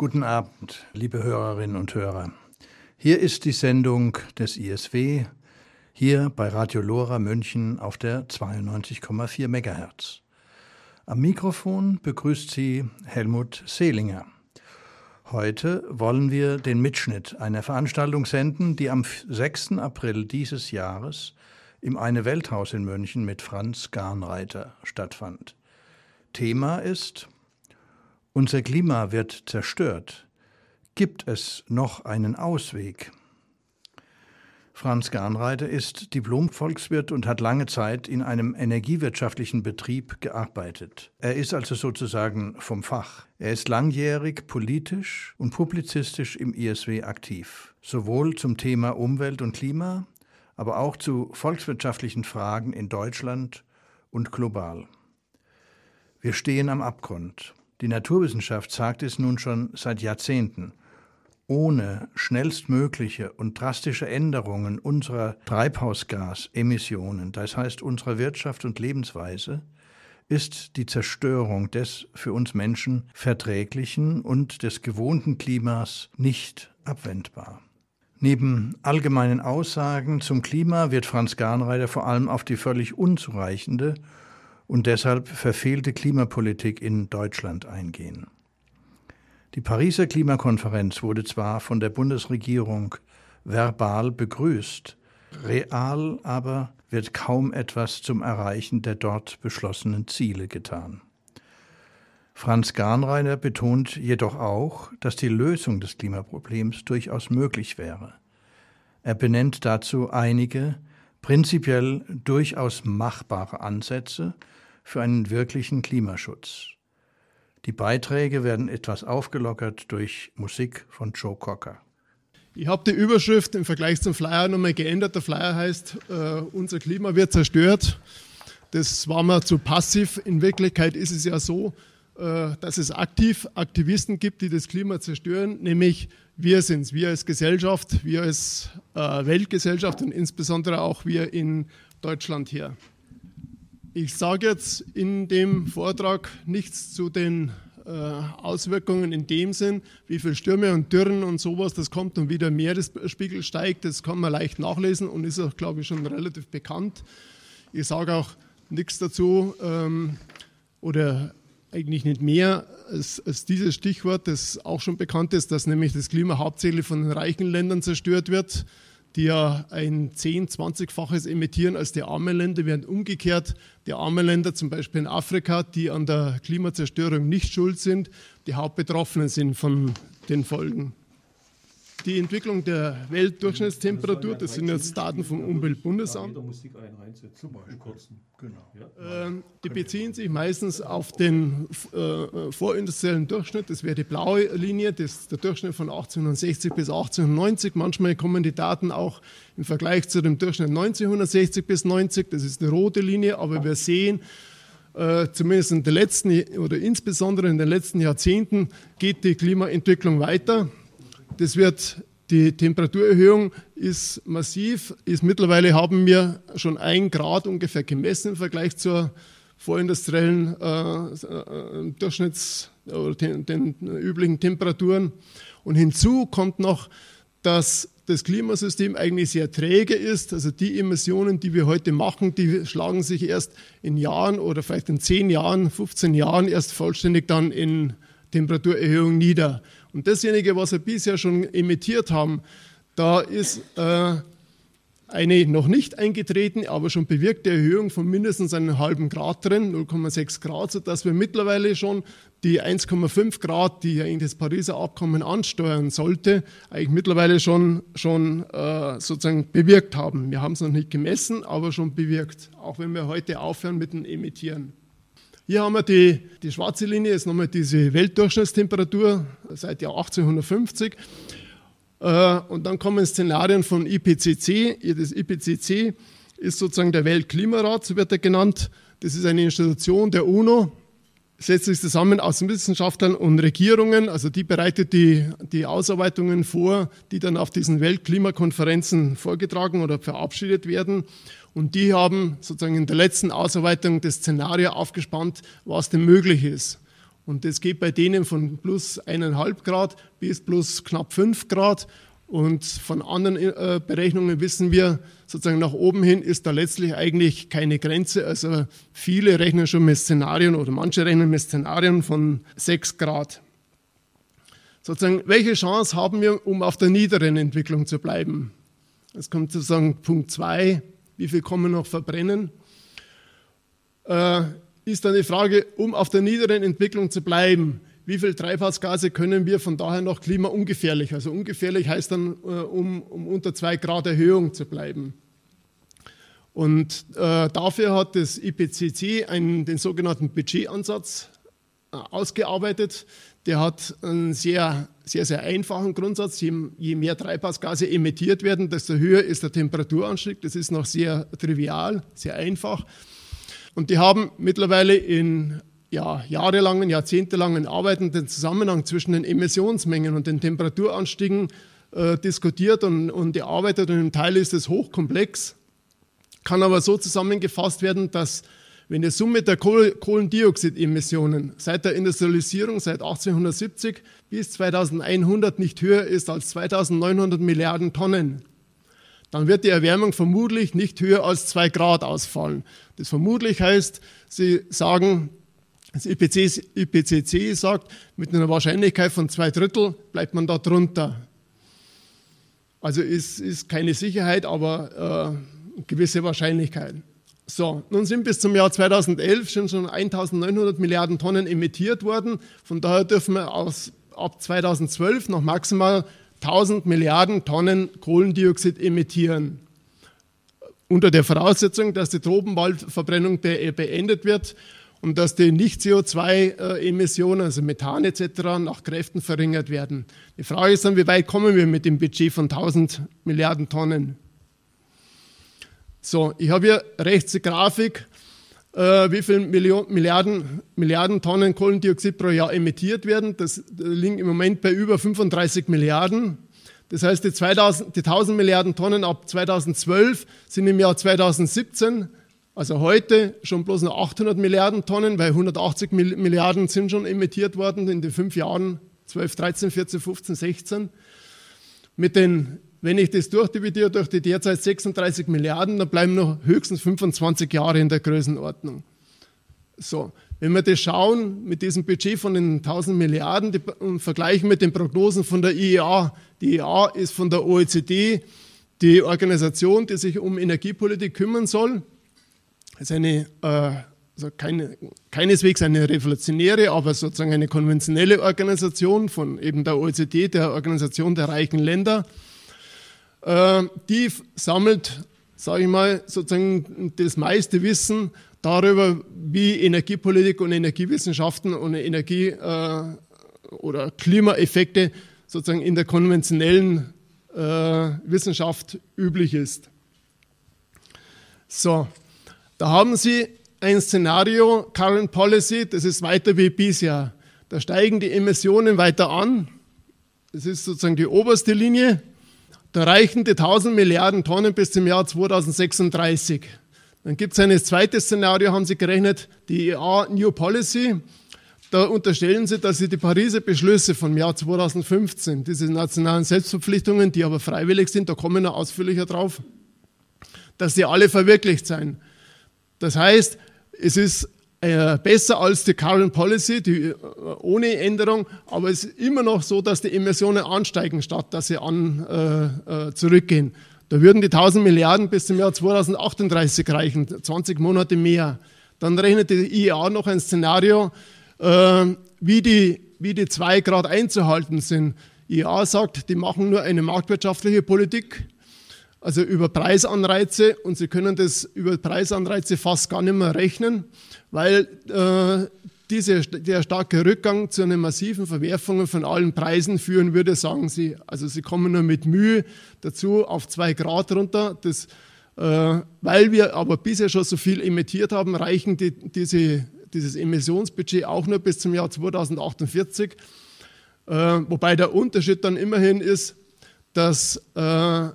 Guten Abend, liebe Hörerinnen und Hörer. Hier ist die Sendung des ISW, hier bei Radio Lora München auf der 92,4 MHz. Am Mikrofon begrüßt Sie Helmut Seelinger. Heute wollen wir den Mitschnitt einer Veranstaltung senden, die am 6. April dieses Jahres im Eine Welthaus in München mit Franz Garnreiter stattfand. Thema ist unser Klima wird zerstört. Gibt es noch einen Ausweg? Franz Garnreiter ist Diplom-Volkswirt und hat lange Zeit in einem energiewirtschaftlichen Betrieb gearbeitet. Er ist also sozusagen vom Fach. Er ist langjährig politisch und publizistisch im ISW aktiv, sowohl zum Thema Umwelt und Klima, aber auch zu volkswirtschaftlichen Fragen in Deutschland und global. Wir stehen am Abgrund. Die Naturwissenschaft sagt es nun schon seit Jahrzehnten. Ohne schnellstmögliche und drastische Änderungen unserer Treibhausgasemissionen, das heißt unserer Wirtschaft und Lebensweise, ist die Zerstörung des für uns Menschen verträglichen und des gewohnten Klimas nicht abwendbar. Neben allgemeinen Aussagen zum Klima wird Franz Garnreiter vor allem auf die völlig unzureichende und deshalb verfehlte Klimapolitik in Deutschland eingehen. Die Pariser Klimakonferenz wurde zwar von der Bundesregierung verbal begrüßt, real aber wird kaum etwas zum Erreichen der dort beschlossenen Ziele getan. Franz Garnreiner betont jedoch auch, dass die Lösung des Klimaproblems durchaus möglich wäre. Er benennt dazu einige prinzipiell durchaus machbare Ansätze, für einen wirklichen Klimaschutz. Die Beiträge werden etwas aufgelockert durch Musik von Joe Cocker. Ich habe die Überschrift im Vergleich zum Flyer nochmal geändert. Der Flyer heißt, äh, unser Klima wird zerstört. Das war mal zu passiv. In Wirklichkeit ist es ja so, äh, dass es aktiv Aktivisten gibt, die das Klima zerstören, nämlich wir sind es, wir als Gesellschaft, wir als äh, Weltgesellschaft und insbesondere auch wir in Deutschland hier. Ich sage jetzt in dem Vortrag nichts zu den äh, Auswirkungen in dem Sinn, wie viele Stürme und Dürren und sowas das kommt und wie der Meeresspiegel steigt. Das kann man leicht nachlesen und ist auch, glaube ich, schon relativ bekannt. Ich sage auch nichts dazu ähm, oder eigentlich nicht mehr als, als, dieses Stichwort, das auch schon bekannt ist, dass nämlich das Klima hauptsächlich von den reichen Ländern zerstört wird die ja ein 10-, 20-faches emittieren als die armen Länder, während umgekehrt die armen Länder, zum Beispiel in Afrika, die an der Klimazerstörung nicht schuld sind, die Hauptbetroffenen sind von den Folgen die Entwicklung der Weltdurchschnittstemperatur, das sind jetzt Daten vom Umweltbundesamt. Ähm, die beziehen sich meistens auf den äh, vorindustriellen Durchschnitt. Das wäre die blaue Linie, das ist der Durchschnitt von 1860 bis 1890. Manchmal kommen die Daten auch im Vergleich zu dem Durchschnitt 1960 bis 90. Das ist die rote Linie, aber wir sehen, äh, zumindest in den letzten oder insbesondere in den letzten Jahrzehnten geht die Klimaentwicklung weiter. Das wird, die Temperaturerhöhung ist massiv. Ist mittlerweile haben wir schon ein Grad ungefähr gemessen im Vergleich zur vorindustriellen äh, äh Durchschnitts- oder den, den üblichen Temperaturen. Und hinzu kommt noch, dass das Klimasystem eigentlich sehr träge ist. Also die Emissionen, die wir heute machen, die schlagen sich erst in Jahren oder vielleicht in 10 Jahren, 15 Jahren erst vollständig dann in Temperaturerhöhung nieder. Und dasjenige, was wir bisher schon emittiert haben, da ist äh, eine noch nicht eingetreten, aber schon bewirkte Erhöhung von mindestens einem halben Grad drin, 0,6 Grad, sodass wir mittlerweile schon die 1,5 Grad, die ja in das Pariser Abkommen ansteuern sollte, eigentlich mittlerweile schon, schon äh, sozusagen bewirkt haben. Wir haben es noch nicht gemessen, aber schon bewirkt, auch wenn wir heute aufhören mit dem Emittieren. Hier haben wir die, die schwarze Linie, ist nochmal diese Weltdurchschnittstemperatur seit Jahr 1850. Äh, und dann kommen Szenarien von IPCC. Das IPCC ist sozusagen der Weltklimarat, so wird er genannt. Das ist eine Institution der UNO, setzt sich zusammen aus Wissenschaftlern und Regierungen. Also die bereitet die, die Ausarbeitungen vor, die dann auf diesen Weltklimakonferenzen vorgetragen oder verabschiedet werden. Und die haben sozusagen in der letzten Ausarbeitung das Szenario aufgespannt, was denn möglich ist. Und das geht bei denen von plus 1,5 Grad bis plus knapp 5 Grad. Und von anderen äh, Berechnungen wissen wir, sozusagen nach oben hin ist da letztlich eigentlich keine Grenze. Also viele rechnen schon mit Szenarien oder manche rechnen mit Szenarien von 6 Grad. Sozusagen, welche Chance haben wir, um auf der niederen Entwicklung zu bleiben? Es kommt sozusagen Punkt 2, wie viel man noch verbrennen? Äh, ist dann die Frage, um auf der niederen Entwicklung zu bleiben, wie viel Treibhausgase können wir von daher noch klimaungefährlich? Also ungefährlich heißt dann, äh, um, um unter zwei Grad Erhöhung zu bleiben. Und äh, dafür hat das IPCC einen, den sogenannten Budgetansatz äh, ausgearbeitet. Der hat einen sehr, sehr, sehr einfachen Grundsatz. Je, je, mehr Treibhausgase emittiert werden, desto höher ist der Temperaturanstieg. Das ist noch sehr trivial, sehr einfach. Und die haben mittlerweile in ja, jahrelangen, jahrzehntelangen Arbeiten den Zusammenhang zwischen den Emissionsmengen und den Temperaturanstiegen äh, diskutiert und, und erarbeitet. Und im Teil ist es hochkomplex, kann aber so zusammengefasst werden, dass wenn die Summe der Kohlendioxidemissionen seit der Industrialisierung, seit 1870 bis 2100 nicht höher ist als 2900 Milliarden Tonnen, dann wird die Erwärmung vermutlich nicht höher als zwei Grad ausfallen. Das vermutlich heißt, Sie sagen, das IPCC, IPCC sagt, mit einer Wahrscheinlichkeit von zwei Drittel bleibt man da drunter. Also ist, ist keine Sicherheit, aber äh, gewisse Wahrscheinlichkeit. So, nun sind bis zum Jahr 2011 schon, schon 1900 Milliarden Tonnen emittiert worden. Von daher dürfen wir aus, ab 2012 noch maximal 1000 Milliarden Tonnen Kohlendioxid emittieren. Unter der Voraussetzung, dass die Tropenwaldverbrennung beendet wird und dass die Nicht-CO2-Emissionen, also Methan etc., nach Kräften verringert werden. Die Frage ist dann, wie weit kommen wir mit dem Budget von 1000 Milliarden Tonnen? So, ich habe hier rechts die Grafik, äh, wie viele Milliarden, Milliarden Tonnen Kohlendioxid pro Jahr emittiert werden. Das liegt im Moment bei über 35 Milliarden. Das heißt, die, 2000, die 1000 Milliarden Tonnen ab 2012 sind im Jahr 2017 also heute schon bloß noch 800 Milliarden Tonnen, weil 180 Milliarden sind schon emittiert worden in den fünf Jahren 12, 13, 14, 15, 16. Mit den, wenn ich das durchdividiere durch die derzeit 36 Milliarden, dann bleiben noch höchstens 25 Jahre in der Größenordnung. So, wenn wir das schauen mit diesem Budget von den 1000 Milliarden die, und vergleichen mit den Prognosen von der IEA, die IEA ist von der OECD die Organisation, die sich um Energiepolitik kümmern soll ist eine, äh, also keine, keineswegs eine revolutionäre, aber sozusagen eine konventionelle Organisation von eben der OECD, der Organisation der reichen Länder. Äh, die sammelt, sage ich mal, sozusagen das meiste Wissen darüber, wie Energiepolitik und Energiewissenschaften und Energie- äh, oder Klimaeffekte sozusagen in der konventionellen äh, Wissenschaft üblich ist. So, da haben Sie ein Szenario, Current Policy, das ist weiter wie bisher. Da steigen die Emissionen weiter an. Das ist sozusagen die oberste Linie. Da reichen die 1000 Milliarden Tonnen bis zum Jahr 2036. Dann gibt es ein zweites Szenario, haben Sie gerechnet, die EA New Policy. Da unterstellen Sie, dass Sie die Pariser Beschlüsse vom Jahr 2015, diese nationalen Selbstverpflichtungen, die aber freiwillig sind, da kommen wir ausführlicher drauf, dass sie alle verwirklicht sein. Das heißt, es ist äh, besser als die Current Policy, die, äh, ohne Änderung, aber es ist immer noch so, dass die Emissionen ansteigen, statt dass sie an, äh, äh zurückgehen. Da würden die 1000 Milliarden bis zum Jahr 2038 reichen, 20 Monate mehr. Dann rechnet die IEA noch ein Szenario, wie, die, wie die 2 Grad einzuhalten sind. IEA sagt, die machen nur eine marktwirtschaftliche Politik also über Preisanreize und Sie können das über Preisanreize fast gar nicht mehr rechnen, weil äh, diese, der starke Rückgang zu einer massiven Verwerfung von allen Preisen führen würde, sagen Sie. Also Sie kommen nur mit Mühe dazu auf zwei Grad runter. Das, äh, weil wir aber bisher schon so viel emittiert haben, reichen die, diese, dieses Emissionsbudget auch nur bis zum Jahr 2048. Äh, wobei der Unterschied dann immerhin ist, dass äh,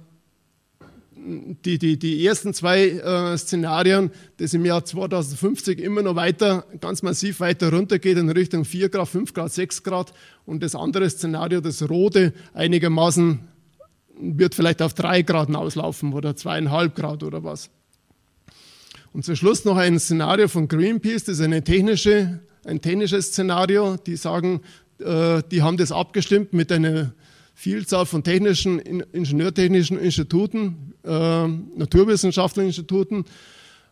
die, die, die ersten zwei äh, Szenarien, das im Jahr 2050 immer noch weiter, ganz massiv weiter runtergeht in Richtung 4 Grad, 5 Grad, 6 Grad und das andere Szenario, das rote, einigermaßen wird vielleicht auf 3 Grad auslaufen oder 2,5 Grad oder was. Und zum Schluss noch ein Szenario von Greenpeace, das ist eine technische, ein technisches Szenario. Die sagen, äh, die haben das abgestimmt mit einer Vielzahl von technischen, ingenieurtechnischen Instituten, äh, naturwissenschaftlichen Instituten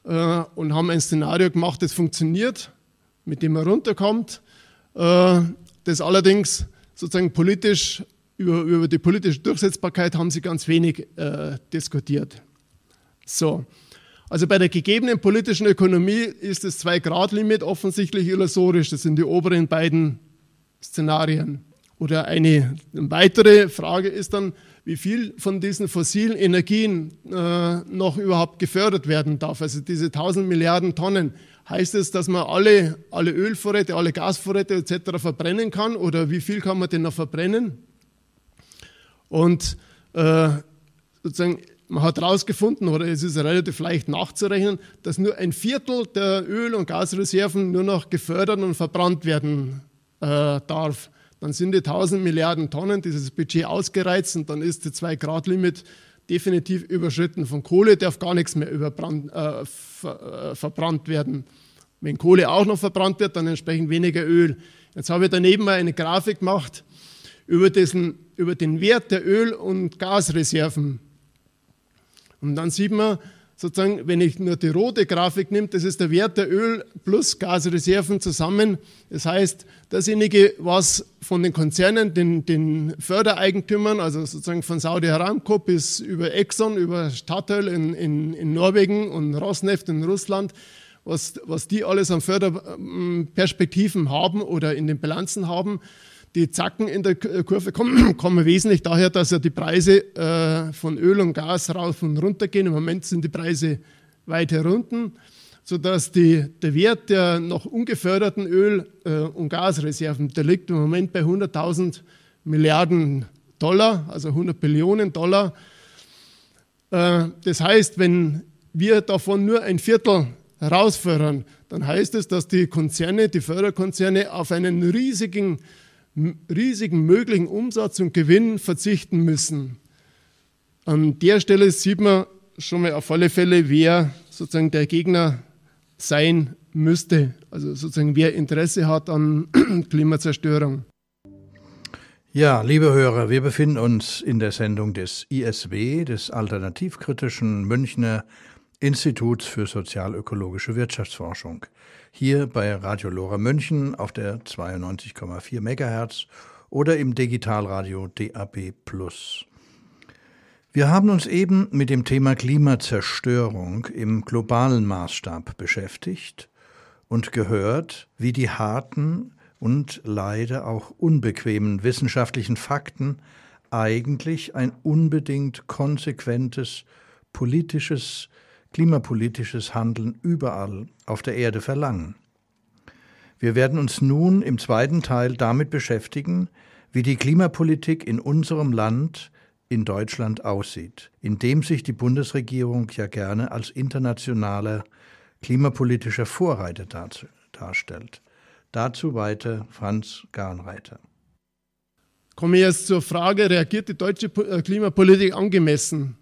äh, und haben ein Szenario gemacht, das funktioniert, mit dem man runterkommt, das allerdings sozusagen politisch, über, über die politische Durchsetzbarkeit haben sie ganz wenig diskutiert. So, also bei der gegebenen politischen Ökonomie ist das Zwei-Grad-Limit offensichtlich illusorisch. Das sind die oberen beiden Szenarien. Oder eine weitere Frage ist dann, wie viel von diesen fossilen Energien äh, noch überhaupt gefördert werden darf. Also diese 1000 Milliarden Tonnen. Heißt es, dass man alle, alle Ölvorräte, alle Gasvorräte etc. verbrennen kann? Oder wie viel kann man denn noch verbrennen? Und äh, sozusagen man hat herausgefunden, oder es ist relativ leicht nachzurechnen, dass nur ein Viertel der Öl- und Gasreserven nur noch gefördert und verbrannt werden äh, darf. Dann sind die 1000 Milliarden Tonnen dieses Budget ausgereizt und dann ist das 2-Grad-Limit definitiv überschritten. Von Kohle darf gar nichts mehr äh, ver, äh, verbrannt werden. Wenn Kohle auch noch verbrannt wird, dann entsprechend weniger Öl. Jetzt habe ich daneben mal eine Grafik gemacht über, diesen, über den Wert der Öl- und Gasreserven und dann sieht man sozusagen, wenn ich nur die rote Grafik nehme, das ist der Wert der Öl- plus Gasreserven zusammen. Das heißt, dasjenige, was von den Konzernen, den, den Fördereigentümern, also sozusagen von Saudi Aramco bis über Exxon, über Statoil in, in, in Norwegen und Rosneft in Russland, was, was die alles an Förderperspektiven haben oder in den Bilanzen haben, die Zacken in der Kurve kommen, kommen wesentlich daher, dass ja die Preise äh, von Öl und Gas rauf und runter gehen. Im Moment sind die Preise weit herunten, sodass die, der Wert der noch ungeförderten Öl- äh, und Gasreserven, der liegt im Moment bei 100.000 Milliarden Dollar, also 100 Billionen Dollar. Äh, das heißt, wenn wir davon nur ein Viertel herausfördern, dann heißt es, dass die Konzerne, die Förderkonzerne auf einen riesigen riesigen möglichen Umsatz und Gewinn verzichten müssen. An der Stelle sieht man schon mal auf alle Fälle, wer sozusagen der Gegner sein müsste, also sozusagen wer Interesse hat an Klimazerstörung. Ja, liebe Hörer, wir befinden uns in der Sendung des ISW, des alternativkritischen Münchner Instituts für sozialökologische Wirtschaftsforschung hier bei Radio Lora München auf der 92,4 MHz oder im Digitalradio DAB+. Wir haben uns eben mit dem Thema Klimazerstörung im globalen Maßstab beschäftigt und gehört, wie die harten und leider auch unbequemen wissenschaftlichen Fakten eigentlich ein unbedingt konsequentes politisches klimapolitisches Handeln überall auf der Erde verlangen. Wir werden uns nun im zweiten Teil damit beschäftigen, wie die Klimapolitik in unserem Land, in Deutschland aussieht, in dem sich die Bundesregierung ja gerne als internationaler klimapolitischer Vorreiter darstellt. Dazu weiter Franz Garnreiter. Komme jetzt zur Frage, reagiert die deutsche äh, Klimapolitik angemessen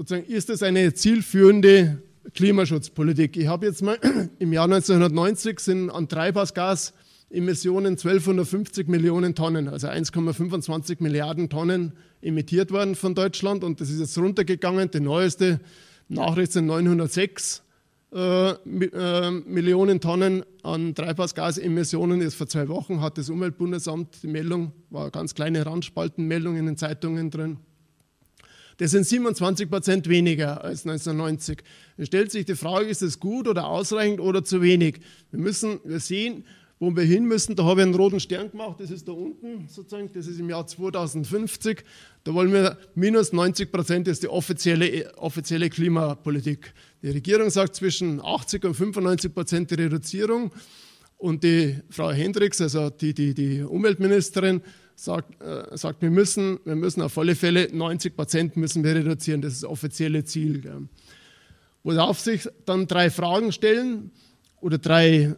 sozusagen, ist das eine zielführende Klimaschutzpolitik? Ich habe jetzt mal im Jahr 1990 sind an Treibhausgasemissionen 1250 Millionen Tonnen, also 1,25 Milliarden Tonnen emittiert worden von Deutschland und das ist jetzt runtergegangen. Die neueste Nachricht sind 906 äh, äh, Millionen Tonnen an Treibhausgasemissionen. Ist vor zwei Wochen hat das Umweltbundesamt die Meldung, war eine ganz kleine Randspaltenmeldung in den Zeitungen drin. Das sind 27 Prozent weniger als 1990. Es stellt sich die Frage, ist das gut oder ausreichend oder zu wenig? Wir müssen wir sehen, wo wir hin müssen. Da habe ich einen roten Stern gemacht, das ist da unten sozusagen, das ist im Jahr 2050. Da wollen wir minus 90 Prozent, das ist die offizielle, offizielle Klimapolitik. Die Regierung sagt zwischen 80 und 95 Prozent die Reduzierung. Und die Frau Hendricks, also die, die, die Umweltministerin, sagt, äh, sagt wir, müssen, wir müssen auf alle Fälle 90 Prozent müssen wir reduzieren. Das ist das offizielle Ziel. Gell. Worauf sich dann drei Fragen stellen oder drei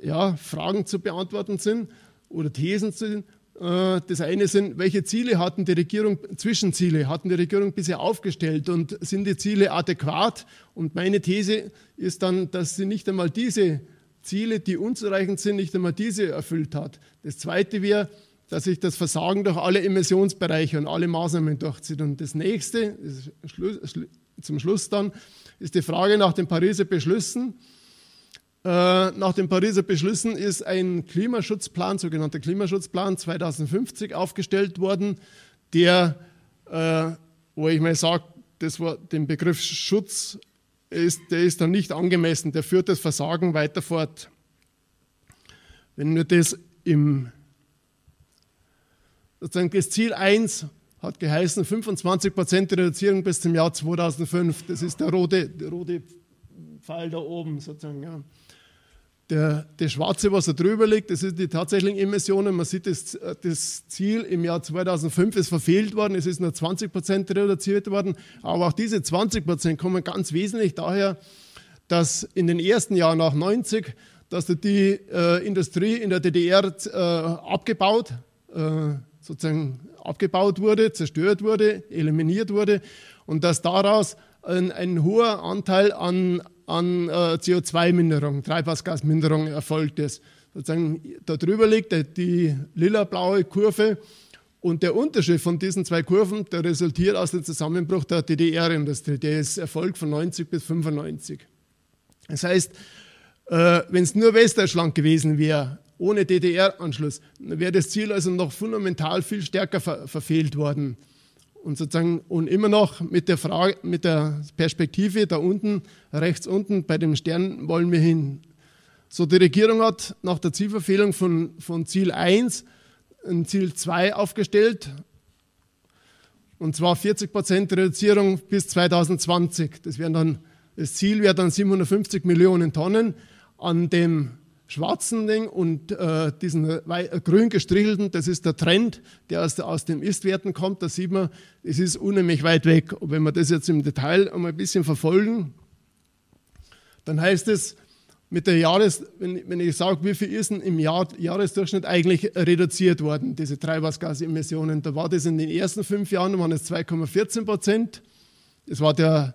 ja, Fragen zu beantworten sind oder Thesen sind. Äh, das eine sind, welche Ziele hatten die Regierung, Zwischenziele hatten die Regierung bisher aufgestellt und sind die Ziele adäquat? Und meine These ist dann, dass sie nicht einmal diese Ziele, die unzureichend sind, nicht einmal diese erfüllt hat. Das zweite wäre, dass sich das Versagen durch alle Emissionsbereiche und alle Maßnahmen durchzieht. Und das nächste, zum Schluss dann, ist die Frage nach den Pariser Beschlüssen. Äh, nach den Pariser Beschlüssen ist ein Klimaschutzplan, sogenannter Klimaschutzplan 2050 aufgestellt worden, der, äh, wo ich mal sage, das den Begriff Schutz, ist, der ist dann nicht angemessen, der führt das Versagen weiter fort. Wenn wir das im, sozusagen das Ziel 1 hat geheißen 25 Prozent Reduzierung bis zum Jahr 2005, das ist der rote, der rote Pfeil da oben sozusagen. Ja. Der, das Schwarze, was da drüber liegt, das sind die tatsächlichen Emissionen. Man sieht, das, das Ziel im Jahr 2005 ist verfehlt worden. Es ist nur 20 Prozent reduziert worden. Aber auch diese 20 Prozent kommen ganz wesentlich daher, dass in den ersten Jahren nach 90, dass die äh, Industrie in der DDR äh, abgebaut, äh, sozusagen abgebaut wurde, zerstört wurde, eliminiert wurde und dass daraus ein, ein hoher Anteil an, an äh, CO2-Minderung, Treibhausgasminderung erfolgt ist. Sozusagen darüber liegt die lila-blaue Kurve und der Unterschied von diesen zwei Kurven, der resultiert aus dem Zusammenbruch der DDR-Industrie. Der ist erfolgt von 90 bis 95. Das heißt, äh, wenn es nur Westdeutschland gewesen wäre, ohne DDR-Anschluss, wäre das Ziel also noch fundamental viel stärker ver verfehlt worden und sozusagen und immer noch mit der Frage, mit der Perspektive da unten, rechts unten bei dem Stern wollen wir hin. So die Regierung hat nach der Zielverfehlung von, von Ziel 1 ein Ziel 2 aufgestellt und zwar 40 Prozent Reduzierung bis 2020. Das, dann, das Ziel wäre dann 750 Millionen Tonnen. An dem schwarzen Ding und äh, diesen äh, grün gestrichelten, das ist der Trend, der aus, aus den Istwerten kommt. Da sieht man, es ist unheimlich weit weg. Und wenn wir das jetzt im Detail einmal ein bisschen verfolgen, dann heißt es, mit der Jahres, wenn, wenn ich sage, wie viel ist denn im Jahr, Jahresdurchschnitt eigentlich reduziert worden, diese Treibhausgasemissionen, da war das in den ersten fünf Jahren, waren es 2,14 Prozent. Das war der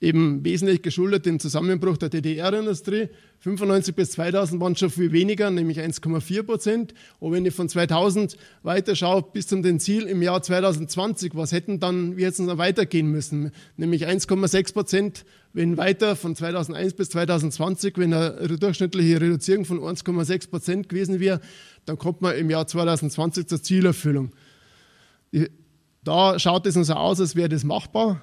eben wesentlich geschuldet dem Zusammenbruch der DDR-Industrie. 95 bis 2000 waren schon viel weniger, nämlich 1,4 Prozent. Und wenn ich von 2000 weiter schaue bis zum Ziel im Jahr 2020, was hätten dann wir jetzt noch weitergehen müssen? Nämlich 1,6 Prozent, wenn weiter von 2001 bis 2020, wenn eine durchschnittliche Reduzierung von 1,6 Prozent gewesen wäre, dann kommt man im Jahr 2020 zur Zielerfüllung. Da schaut es uns so aus, als wäre das machbar.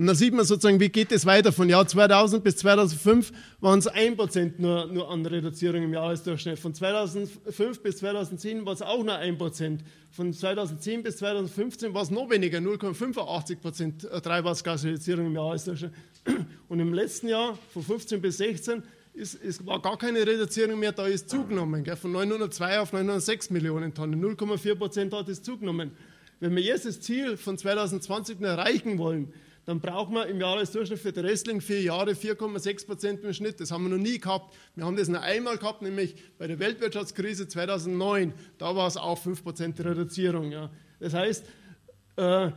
Und dann sieht man sozusagen, wie geht es weiter. Von Jahr 2000 bis 2005 waren es 1% nur, nur an Reduzierung im Jahresdurchschnitt. Von 2005 bis 2010 war es auch nur 1%. Von 2010 bis 2015 war es noch weniger, 0,85% Treibhausgasreduzierung im Jahresdurchschnitt. Und im letzten Jahr, von 15 bis 16, ist, ist, war gar keine Reduzierung mehr, da ist zugenommen. Gell, von 902 auf 906 Millionen Tonnen. 0,4% hat es zugenommen. Wenn wir jetzt das Ziel von 2020 erreichen wollen, dann braucht man im Jahresdurchschnitt für die Wrestling vier Jahre 4,6 Prozent im Schnitt. Das haben wir noch nie gehabt. Wir haben das nur einmal gehabt, nämlich bei der Weltwirtschaftskrise 2009. Da war es auch 5 Prozent Reduzierung. Ja. Das heißt, äh,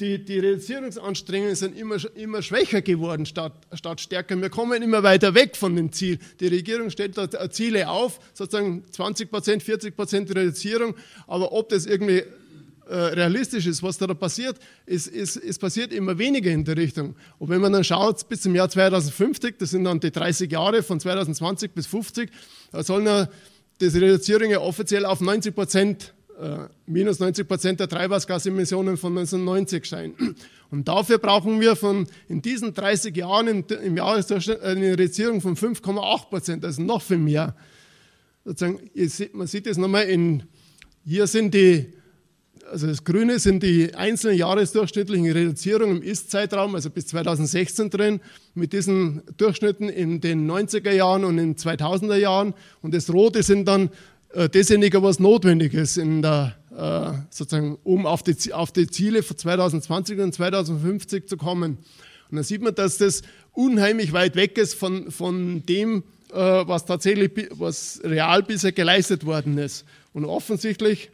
die, die, Reduzierungsanstrengungen sind immer, immer schwächer geworden statt, statt stärker. Wir kommen immer weiter weg von dem Ziel. Die Regierung stellt da Ziele auf, sozusagen 20 Prozent, 40 Prozent Reduzierung. Aber ob das irgendwie äh, realistisch ist, was da passiert, ist, ist, ist passiert immer weniger in der Richtung. Und wenn man dann schaut, bis zum Jahr 2050, das sind dann die 30 Jahre von 2020 bis 50, da sollen ja diese Reduzierungen offiziell auf 90 Prozent, äh, minus 90 Prozent der Treibhausgasemissionen von 1990 sein. Und dafür brauchen wir von, in diesen 30 Jahren im, im Jahresdurchschnitt eine Reduzierung von 5,8 Prozent, also noch viel mehr. Sozusagen, man sieht es nochmal in, hier sind die also das Grüne sind die einzelnen jahresdurchschnittlichen Reduzierungen im Ist-Zeitraum, also bis 2016 drin, mit diesen Durchschnitten in den 90er Jahren und in den 2000er Jahren. Und das Rote sind dann äh, dasjenige, was notwendig ist, in der, äh, sozusagen, um auf die, auf die Ziele von 2020 und 2050 zu kommen. Und dann sieht man, dass das unheimlich weit weg ist von, von dem, äh, was tatsächlich, was real bisher geleistet worden ist. Und offensichtlich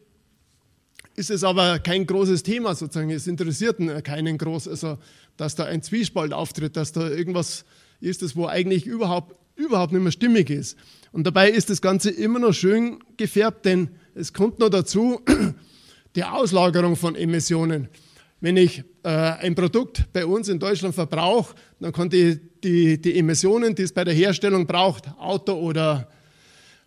ist es aber kein großes Thema sozusagen. Es interessiert keinen groß, also dass da ein Zwiespalt auftritt, dass da irgendwas ist, das wo eigentlich überhaupt, überhaupt nicht mehr stimmig ist. Und dabei ist das Ganze immer noch schön gefärbt, denn es kommt noch dazu die Auslagerung von Emissionen. Wenn ich äh, ein Produkt bei uns in Deutschland verbrauche, dann kann die, die, die Emissionen, die es bei der Herstellung braucht, Auto oder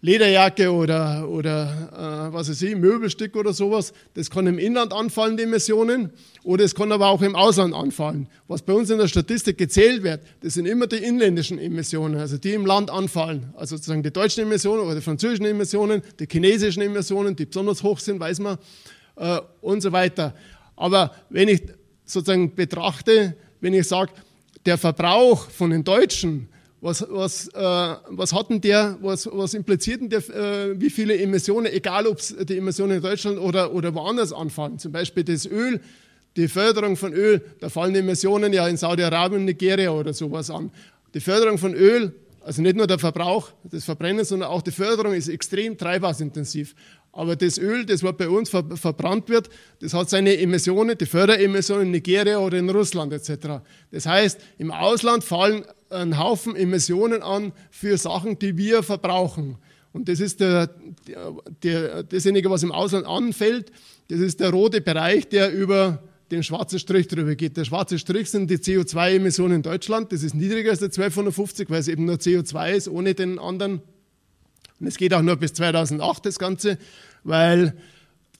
Lederjacke oder, oder äh, was weiß ich, Möbelstück oder sowas, das kann im Inland anfallen, die Emissionen, oder es kann aber auch im Ausland anfallen. Was bei uns in der Statistik gezählt wird, das sind immer die inländischen Emissionen, also die im Land anfallen. Also sozusagen die deutschen Emissionen oder die französischen Emissionen, die chinesischen Emissionen, die besonders hoch sind, weiß man, äh, und so weiter. Aber wenn ich sozusagen betrachte, wenn ich sage, der Verbrauch von den Deutschen, was, was, äh, was hat denn der, was, was impliziert denn der, äh, wie viele Emissionen, egal ob die Emissionen in Deutschland oder, oder woanders anfallen, zum Beispiel das Öl, die Förderung von Öl, da fallen Emissionen ja in Saudi-Arabien, Nigeria oder sowas an. Die Förderung von Öl, also nicht nur der Verbrauch, das Verbrennen, sondern auch die Förderung ist extrem treibhausintensiv. Aber das Öl, das was bei uns ver verbrannt wird, das hat seine Emissionen, die Förderemissionen in Nigeria oder in Russland etc. Das heißt, im Ausland fallen ein Haufen Emissionen an für Sachen, die wir verbrauchen. Und das ist der, der, dasjenige, was im Ausland anfällt, das ist der rote Bereich, der über den schwarzen Strich drüber geht. Der schwarze Strich sind die CO2-Emissionen in Deutschland. Das ist niedriger als der 1250, weil es eben nur CO2 ist, ohne den anderen und es geht auch nur bis 2008 das Ganze, weil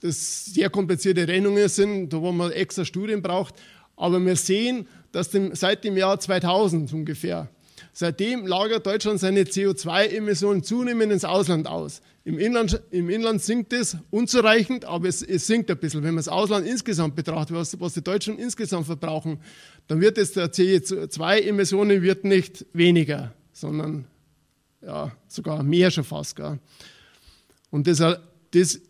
das sehr komplizierte Rechnungen sind, wo man extra Studien braucht. Aber wir sehen, dass dem, seit dem Jahr 2000 ungefähr, seitdem lagert Deutschland seine CO2-Emissionen zunehmend ins Ausland aus. Im Inland, Im Inland sinkt es unzureichend, aber es, es, sinkt ein bisschen. Wenn man das Ausland insgesamt betrachtet, was, was die Deutschen insgesamt verbrauchen, dann wird es der CO2-Emissionen nicht weniger, sondern ja, sogar mehr schon fast. Gell. Und das, das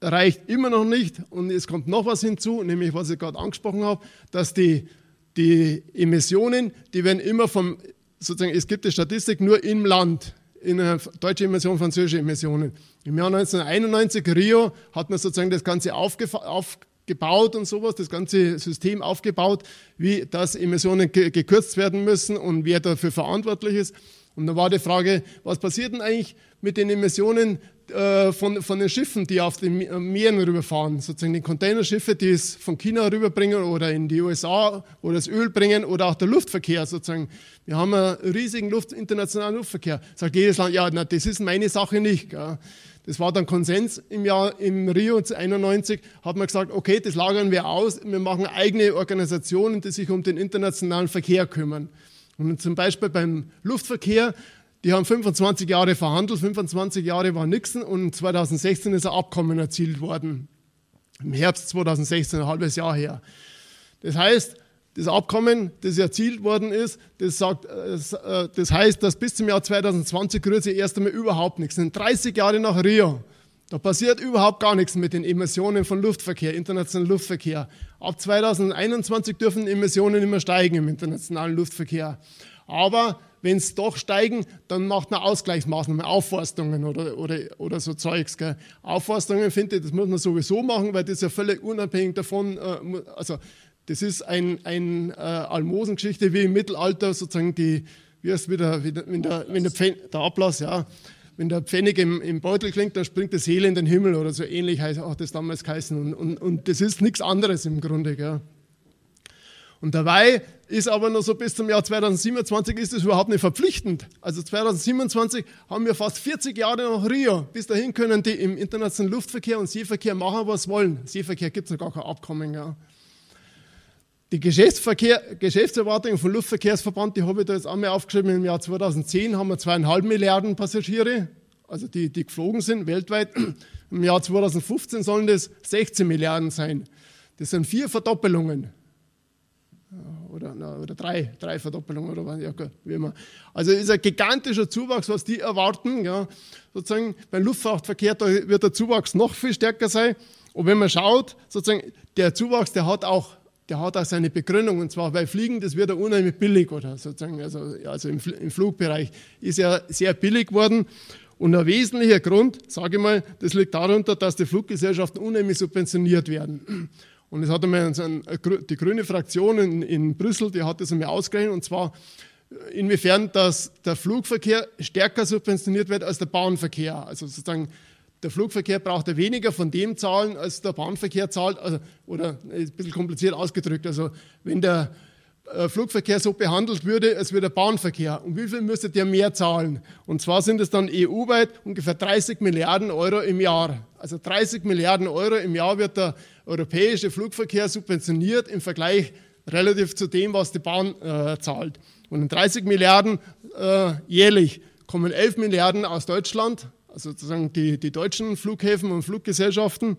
reicht immer noch nicht. Und es kommt noch was hinzu, nämlich was ich gerade angesprochen habe, dass die, die Emissionen, die werden immer vom, sozusagen, es gibt die Statistik nur im Land, in einer deutschen Emission, französische Emissionen. Im Jahr 1991, Rio, hat man sozusagen das Ganze aufgebaut und sowas, das ganze System aufgebaut, wie das Emissionen gekürzt werden müssen und wer dafür verantwortlich ist. Und dann war die Frage, was passiert denn eigentlich mit den Emissionen äh, von, von den Schiffen, die auf den äh, Meeren rüberfahren? Sozusagen die Containerschiffe, die es von China rüberbringen oder in die USA, wo das Öl bringen oder auch der Luftverkehr sozusagen. Wir haben einen riesigen Luft, internationalen Luftverkehr. Sagt jedes Land, ja, na, das ist meine Sache nicht. Gell? Das war dann Konsens im Jahr, im Rio 91, hat man gesagt, okay, das lagern wir aus, wir machen eigene Organisationen, die sich um den internationalen Verkehr kümmern. Und zum Beispiel beim Luftverkehr, die haben 25 Jahre verhandelt, 25 Jahre war Nixon und 2016 ist ein Abkommen erzielt worden. Im Herbst 2016, ein halbes Jahr her. Das heißt, das Abkommen, das erzielt worden ist, das, sagt, äh, das heißt, dass bis zum Jahr 2020 rührt sich erst einmal überhaupt nichts. Sind 30 Jahre nach Rio. Da passiert überhaupt gar nichts mit den Emissionen von Luftverkehr, internationalen Luftverkehr. Ab 2021 dürfen Emissionen immer steigen im internationalen Luftverkehr. Aber wenn es doch steigen, dann macht man Ausgleichsmaßnahmen, Aufforstungen oder, oder, oder so Zeugs. Gell. Aufforstungen finde ich, das muss man sowieso machen, weil das ja völlig unabhängig davon, äh, also das ist eine ein, äh, Almosengeschichte wie im Mittelalter, sozusagen die, wie heißt wieder, wenn der, wenn der, der Ablass, ja, wenn der Pfennig im, im, Beutel klingt, dann springt die Seele in den Himmel oder so ähnlich auch das damals geheißen. Und, und, und das ist nichts anderes im Grunde. Gell. Und dabei ist aber noch so bis zum Jahr 2027 ist es überhaupt nicht verpflichtend. Also 2027 haben wir fast 40 Jahre nach Rio. Bis dahin können die im internationalen Luftverkehr und Seeverkehr machen, was wollen. Seeverkehr gibt es noch gar kein Abkommen. Ja. Die Geschäftserwartungen vom Luftverkehrsverband, die habe ich da jetzt einmal aufgeschrieben. Im Jahr 2010 haben wir zweieinhalb Milliarden Passagiere, also die, die geflogen sind weltweit. Im Jahr 2015 sollen das 16 Milliarden sein. Das sind vier Verdoppelungen. Oder oder, drei, drei Verdoppelungen oder was, ja, wie immer. Also ist ein gigantischer Zuwachs, was die erwarten. Ja. Sozusagen beim Luftfahrtverkehr da wird der Zuwachs noch viel stärker sein. Und wenn man schaut, sozusagen der Zuwachs, der hat auch der hat auch seine Begründung und zwar, weil Fliegen, das wird ja unheimlich billig oder sozusagen, also, also im, im Flugbereich ist ja sehr billig geworden. Und ein wesentlicher Grund, sage ich mal, das liegt darunter, dass die Fluggesellschaften unheimlich subventioniert werden. Und es hat einmal die grüne Fraktion in, in Brüssel, die hat das einmal ausgerechnet, und zwar inwiefern dass der Flugverkehr stärker subventioniert wird als der Bahnverkehr. Also sozusagen der Flugverkehr braucht ja weniger von dem zahlen, als der Bahnverkehr zahlt. Also, oder ein bisschen kompliziert ausgedrückt. Also wenn der äh, Flugverkehr so behandelt würde, als würde der Bahnverkehr. Und wie viel müsste der mehr zahlen? Und zwar sind es dann EU-weit ungefähr 30 Milliarden Euro im Jahr. Also 30 Milliarden Euro im Jahr wird der europäische Flugverkehr subventioniert im Vergleich relativ zu dem, was die Bahn äh, zahlt. Und in 30 Milliarden äh, jährlich kommen 11 Milliarden aus Deutschland, sozusagen die, die deutschen Flughäfen und Fluggesellschaften.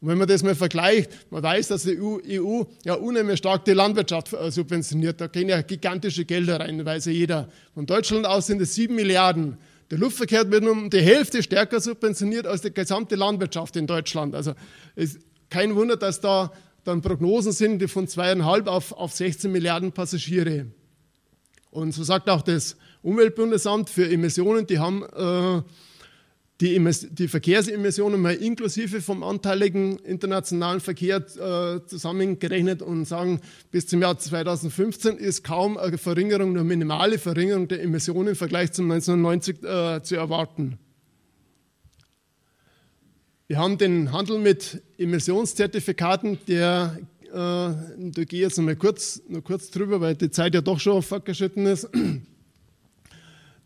Und wenn man das mal vergleicht, man weiß, dass die EU, EU ja unheimlich stark die Landwirtschaft äh, subventioniert. Da gehen ja gigantische Gelder rein, weiß ja jeder. Von Deutschland aus sind es sieben Milliarden. Der Luftverkehr wird um die Hälfte stärker subventioniert als die gesamte Landwirtschaft in Deutschland. Also ist kein Wunder, dass da dann Prognosen sind, die von zweieinhalb auf, auf 16 Milliarden Passagiere. Und so sagt auch das Umweltbundesamt für Emissionen, die haben äh, die, die, Verkehrsemissionen mal inklusive vom anteiligen internationalen Verkehr äh, zusammengerechnet und sagen, bis zum Jahr 2015 ist kaum eine Verringerung, eine minimale Verringerung der Emissionen im Vergleich zum 1990 äh, zu erwarten. Wir haben den Handel mit Emissionszertifikaten, der, äh, da gehe ich jetzt noch mal kurz, noch kurz drüber, weil die Zeit ja doch schon fortgeschritten ist.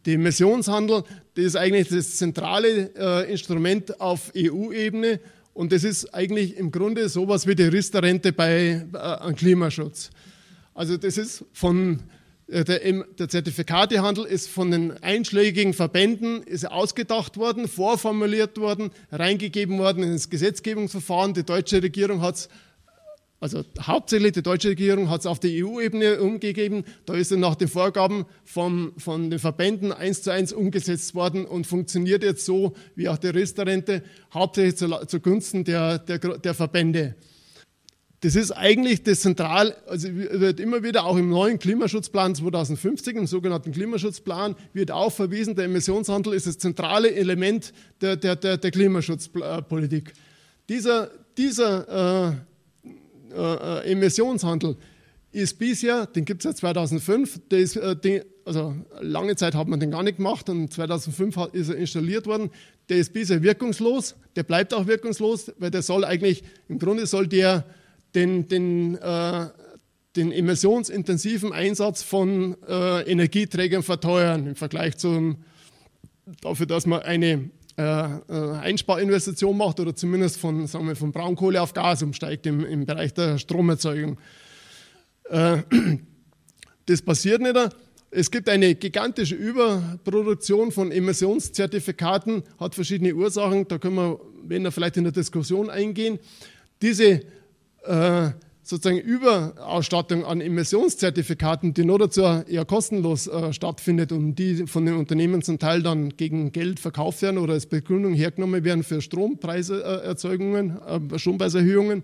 Der Emissionshandel, das ist eigentlich das zentrale äh, Instrument auf EU-Ebene und das ist eigentlich im Grunde sowas wie die Riester-Rente bei äh, Klimaschutz. Also das ist von äh, der, der, Zertifikatehandel ist von den einschlägigen Verbänden ist ausgedacht worden, vorformuliert worden, reingegeben worden ins Gesetzgebungsverfahren. Die deutsche Regierung hat es also hauptsächlich die deutsche Regierung hat es auf der EU-Ebene umgegeben. Da ist es nach den Vorgaben vom, von den Verbänden eins zu eins umgesetzt worden und funktioniert jetzt so wie auch die Riester-Rente, hauptsächlich zu, zugunsten der, der, der Verbände. Das ist eigentlich das Zentral, also wird immer wieder auch im neuen Klimaschutzplan 2050, im sogenannten Klimaschutzplan, wird auch verwiesen, der Emissionshandel ist das zentrale Element der, der, der, der Klimaschutzpolitik. Dieser, dieser äh, äh, äh, Emissionshandel ist bisher, den gibt es seit 2005, der ist, äh, den, also lange Zeit hat man den gar nicht gemacht und 2005 ist er installiert worden. Der ist bisher wirkungslos, der bleibt auch wirkungslos, weil der soll eigentlich, im Grunde soll der den, den, äh, den emissionsintensiven Einsatz von äh, Energieträgern verteuern im Vergleich zum, dafür, dass man eine Einsparinvestition macht oder zumindest von, sagen wir, von Braunkohle auf Gas umsteigt im, im Bereich der Stromerzeugung. Äh, das passiert nicht. Es gibt eine gigantische Überproduktion von Emissionszertifikaten, hat verschiedene Ursachen, da können wir, wenn wir vielleicht in der Diskussion eingehen. Diese äh, sozusagen Überausstattung an Emissionszertifikaten, die nur dazu eher kostenlos äh, stattfindet und die von den Unternehmen zum Teil dann gegen Geld verkauft werden oder als Begründung hergenommen werden für Strompreiserzeugungen, äh, Strompreiserhöhungen.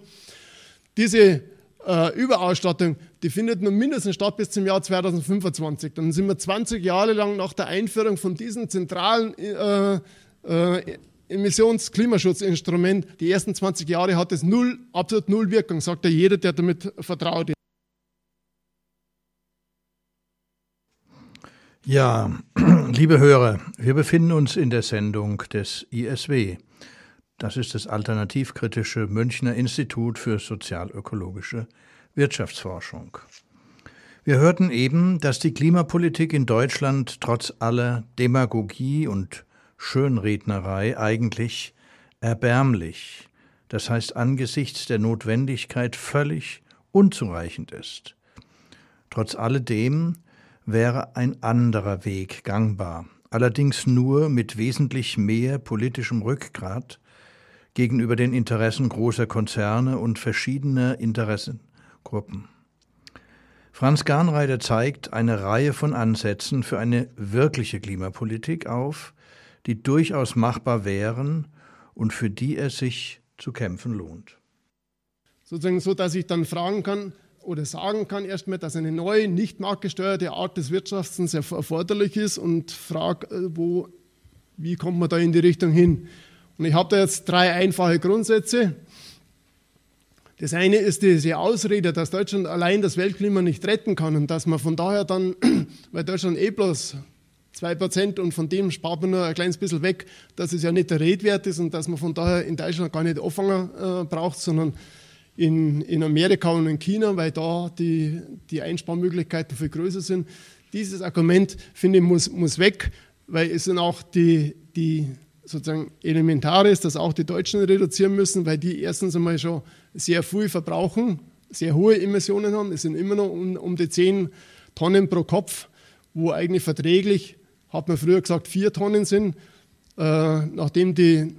Diese äh, Überausstattung, die findet nun mindestens statt bis zum Jahr 2025. Dann sind wir 20 Jahre lang nach der Einführung von diesen zentralen äh, äh, Emissions-Klimaschutzinstrument, die ersten 20 Jahre hat es null, absolut null Wirkung, sagt ja jeder, der damit vertraut ist. Ja, liebe Hörer, wir befinden uns in der Sendung des ISW. Das ist das alternativkritische Münchner Institut für sozialökologische Wirtschaftsforschung. Wir hörten eben, dass die Klimapolitik in Deutschland trotz aller Demagogie und Schönrednerei eigentlich erbärmlich, das heißt angesichts der Notwendigkeit völlig unzureichend ist. Trotz alledem wäre ein anderer Weg gangbar, allerdings nur mit wesentlich mehr politischem Rückgrat gegenüber den Interessen großer Konzerne und verschiedener Interessengruppen. Franz Garnreiter zeigt eine Reihe von Ansätzen für eine wirkliche Klimapolitik auf, die durchaus machbar wären und für die es sich zu kämpfen lohnt. Sozusagen so, dass ich dann fragen kann oder sagen kann erstmal, dass eine neue, nicht marktgesteuerte Art des Wirtschaftens erforderlich ist und frage, äh, wo, wie kommt man da in die Richtung hin. Und ich habe da jetzt drei einfache Grundsätze. Das eine ist diese Ausrede, dass Deutschland allein das Weltklima nicht retten kann und dass man von daher dann, weil Deutschland eh bloß 2% und von dem spart man nur ein kleines bisschen weg, dass es ja nicht der Redwert ist und dass man von daher in Deutschland gar nicht Auffanger äh, braucht, sondern in, in Amerika und in China, weil da die, die Einsparmöglichkeiten viel größer sind. Dieses Argument, finde ich, muss, muss weg, weil es sind auch die, die sozusagen ist, dass auch die Deutschen reduzieren müssen, weil die erstens einmal schon sehr viel verbrauchen, sehr hohe Emissionen haben. Es sind immer noch um, um die 10 Tonnen pro Kopf, wo eigentlich verträglich, hat man früher gesagt, 4 Tonnen sind. Äh, nachdem die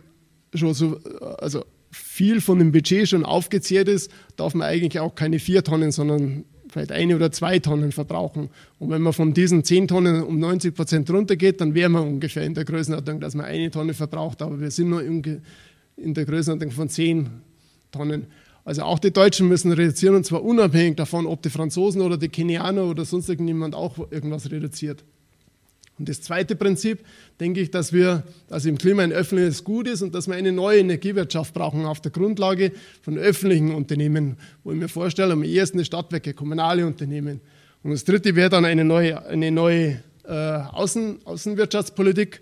schon so, also viel von dem Budget schon aufgezehrt ist, darf man eigentlich auch keine 4 Tonnen, sondern vielleicht eine oder zwei Tonnen verbrauchen. Und wenn man von diesen 10 Tonnen um 90 Prozent runtergeht, dann wäre man ungefähr in der Größenordnung, dass man eine Tonne verbraucht. Aber wir sind nur in der Größenordnung von 10 Tonnen. Also auch die Deutschen müssen reduzieren und zwar unabhängig davon, ob die Franzosen oder die Kenianer oder sonst irgendjemand auch irgendwas reduziert. Und das zweite Prinzip, denke ich, dass wir, dass im Klima ein öffentliches Gut ist und dass wir eine neue Energiewirtschaft brauchen auf der Grundlage von öffentlichen Unternehmen, wo ich mir vorstelle, am ehesten Stadtwerke, kommunale Unternehmen. Und das dritte wäre dann eine neue, eine neue äh, Außen, Außenwirtschaftspolitik,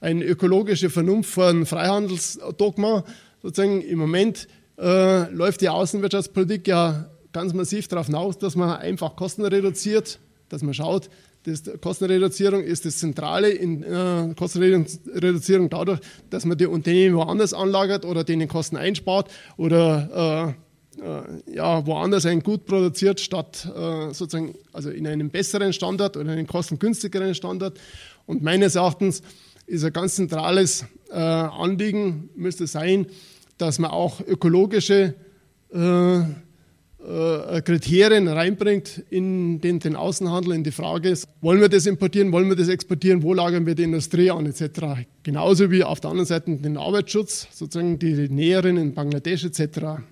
eine ökologische Vernunft einem Freihandelsdogma. Sozusagen im Moment äh, läuft die Außenwirtschaftspolitik ja ganz massiv darauf hinaus, dass man einfach Kosten reduziert, dass man schaut, das, Kostenreduzierung ist das Zentrale in äh, Kostenreduzierung dadurch, dass man die Unternehmen woanders anlagert oder denen Kosten einspart oder äh, äh, ja, woanders ein Gut produziert, statt äh, sozusagen also in einem besseren Standard oder einen kostengünstigeren Standard. Und meines Erachtens ist ein ganz zentrales äh, Anliegen, müsste sein, dass man auch ökologische äh, äh, Kriterien reinbringt in den, den, Außenhandel, in die Frage ist, wollen wir das importieren, wollen wir das exportieren, wo lagern wir die Industrie an, etc. Genauso wie auf der anderen Seite den Arbeitsschutz, sozusagen die Näherin in Bangladesch, etc.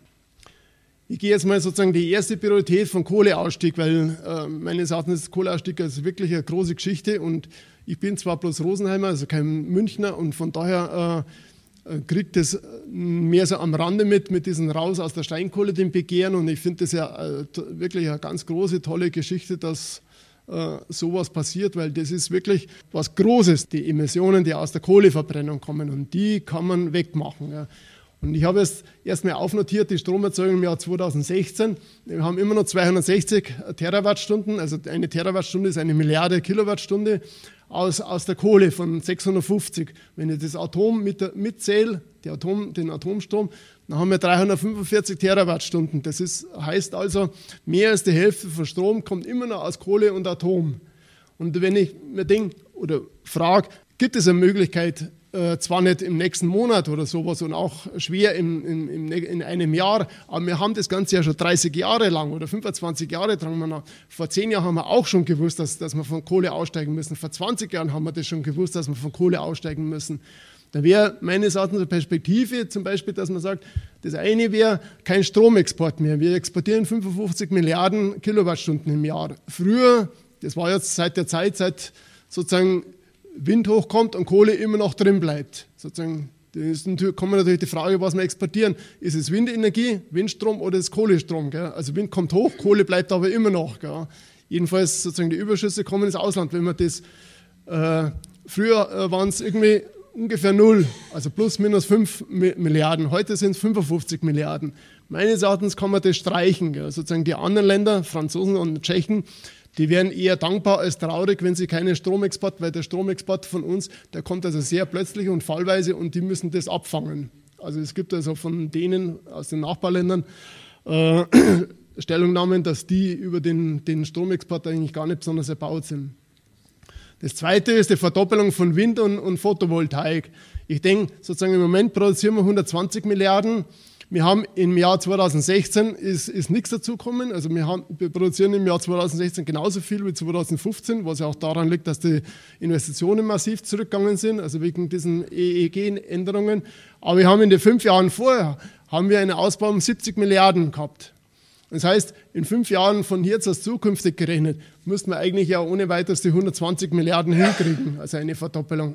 Ich gehe jetzt mal sozusagen die erste Priorität von Kohleausstieg, weil äh, meines Erachtens ist Kohleausstieg also wirklich eine große Geschichte und ich bin zwar bloß Rosenheimer, also kein Münchner und von daher äh, äh, kriegt das mehr so am Rande mit, mit diesem Raus aus der Steinkohle, dem Begehren. Und ich finde das ja äh, wirklich eine ganz große, tolle Geschichte, dass äh, sowas passiert, weil das ist wirklich was Großes, die Emissionen, die aus der Kohleverbrennung kommen. Und die kann man wegmachen. Und ich habe jetzt erstmal aufnotiert, die Stromerzeugung im Jahr 2016. Wir haben immer noch 260 Terawattstunden, also eine Terawattstunde ist eine Milliarde Kilowattstunde aus, aus der Kohle von 650. Wenn ich das Atom mit, mitzähle, Atom, den Atomstrom, dann haben wir 345 Terawattstunden. Das ist, heißt also, mehr als die Hälfte von Strom kommt immer noch aus Kohle und Atom. Und wenn ich mir denke oder frage, gibt es eine Möglichkeit, äh, zwar nicht im nächsten Monat oder sowas und auch schwer in, in, in, einem Jahr, aber wir haben das Ganze ja schon 30 Jahre lang oder 25 Jahre lang. Vor 10 Jahren haben wir auch schon gewusst, dass, dass wir von Kohle aussteigen müssen. Vor 20 Jahren haben wir das schon gewusst, dass wir von Kohle aussteigen müssen. Da wäre meines Erachtens eine Perspektive zum Beispiel, dass man sagt, das eine wäre kein Stromexport mehr. Wir exportieren 55 Milliarden Kilowattstunden im Jahr. Früher, das war jetzt seit der Zeit, seit sozusagen Wind hochkommt und Kohle immer noch drin bleibt. Sozusagen, da kommt natürlich die Frage, was wir exportieren. Ist es Windenergie, Windstrom oder ist es Kohlestrom? Gell? Also Wind kommt hoch, Kohle bleibt aber immer noch. Gell? Jedenfalls sozusagen die Überschüsse kommen ins Ausland. Wenn man das äh, früher äh, waren es irgendwie ungefähr null, also plus minus 5 Milliarden. Heute sind es 55 Milliarden. Meines Erachtens kann man das streichen. Gell? Sozusagen die anderen Länder, Franzosen und Tschechen, die wären eher dankbar als traurig, wenn sie keinen Stromexport, weil der Stromexport von uns, der kommt also sehr plötzlich und fallweise und die müssen das abfangen. Also es gibt also von denen aus den Nachbarländern äh, Stellungnahmen, dass die über den, den Stromexport eigentlich gar nicht besonders erbaut sind. Das zweite ist die Verdoppelung von Wind und, und Photovoltaik. Ich denke, sozusagen im Moment produzieren wir 120 Milliarden Wir haben im Jahr 2016 ist, ist nichts dazugekommen. Also wir, haben, wir produzieren im Jahr 2016 genauso viel wie 2015, was ja auch daran liegt, dass die Investitionen massiv zurückgegangen sind, also wegen diesen EEG-Änderungen. Aber wir haben in den fünf Jahren vorher haben wir einen Ausbau um 70 Milliarden gehabt. Das heißt, in fünf Jahren von jetzt aus zukünftig gerechnet, müssten wir eigentlich ja ohne weiteres die 120 Milliarden hinkriegen, also eine Verdoppelung.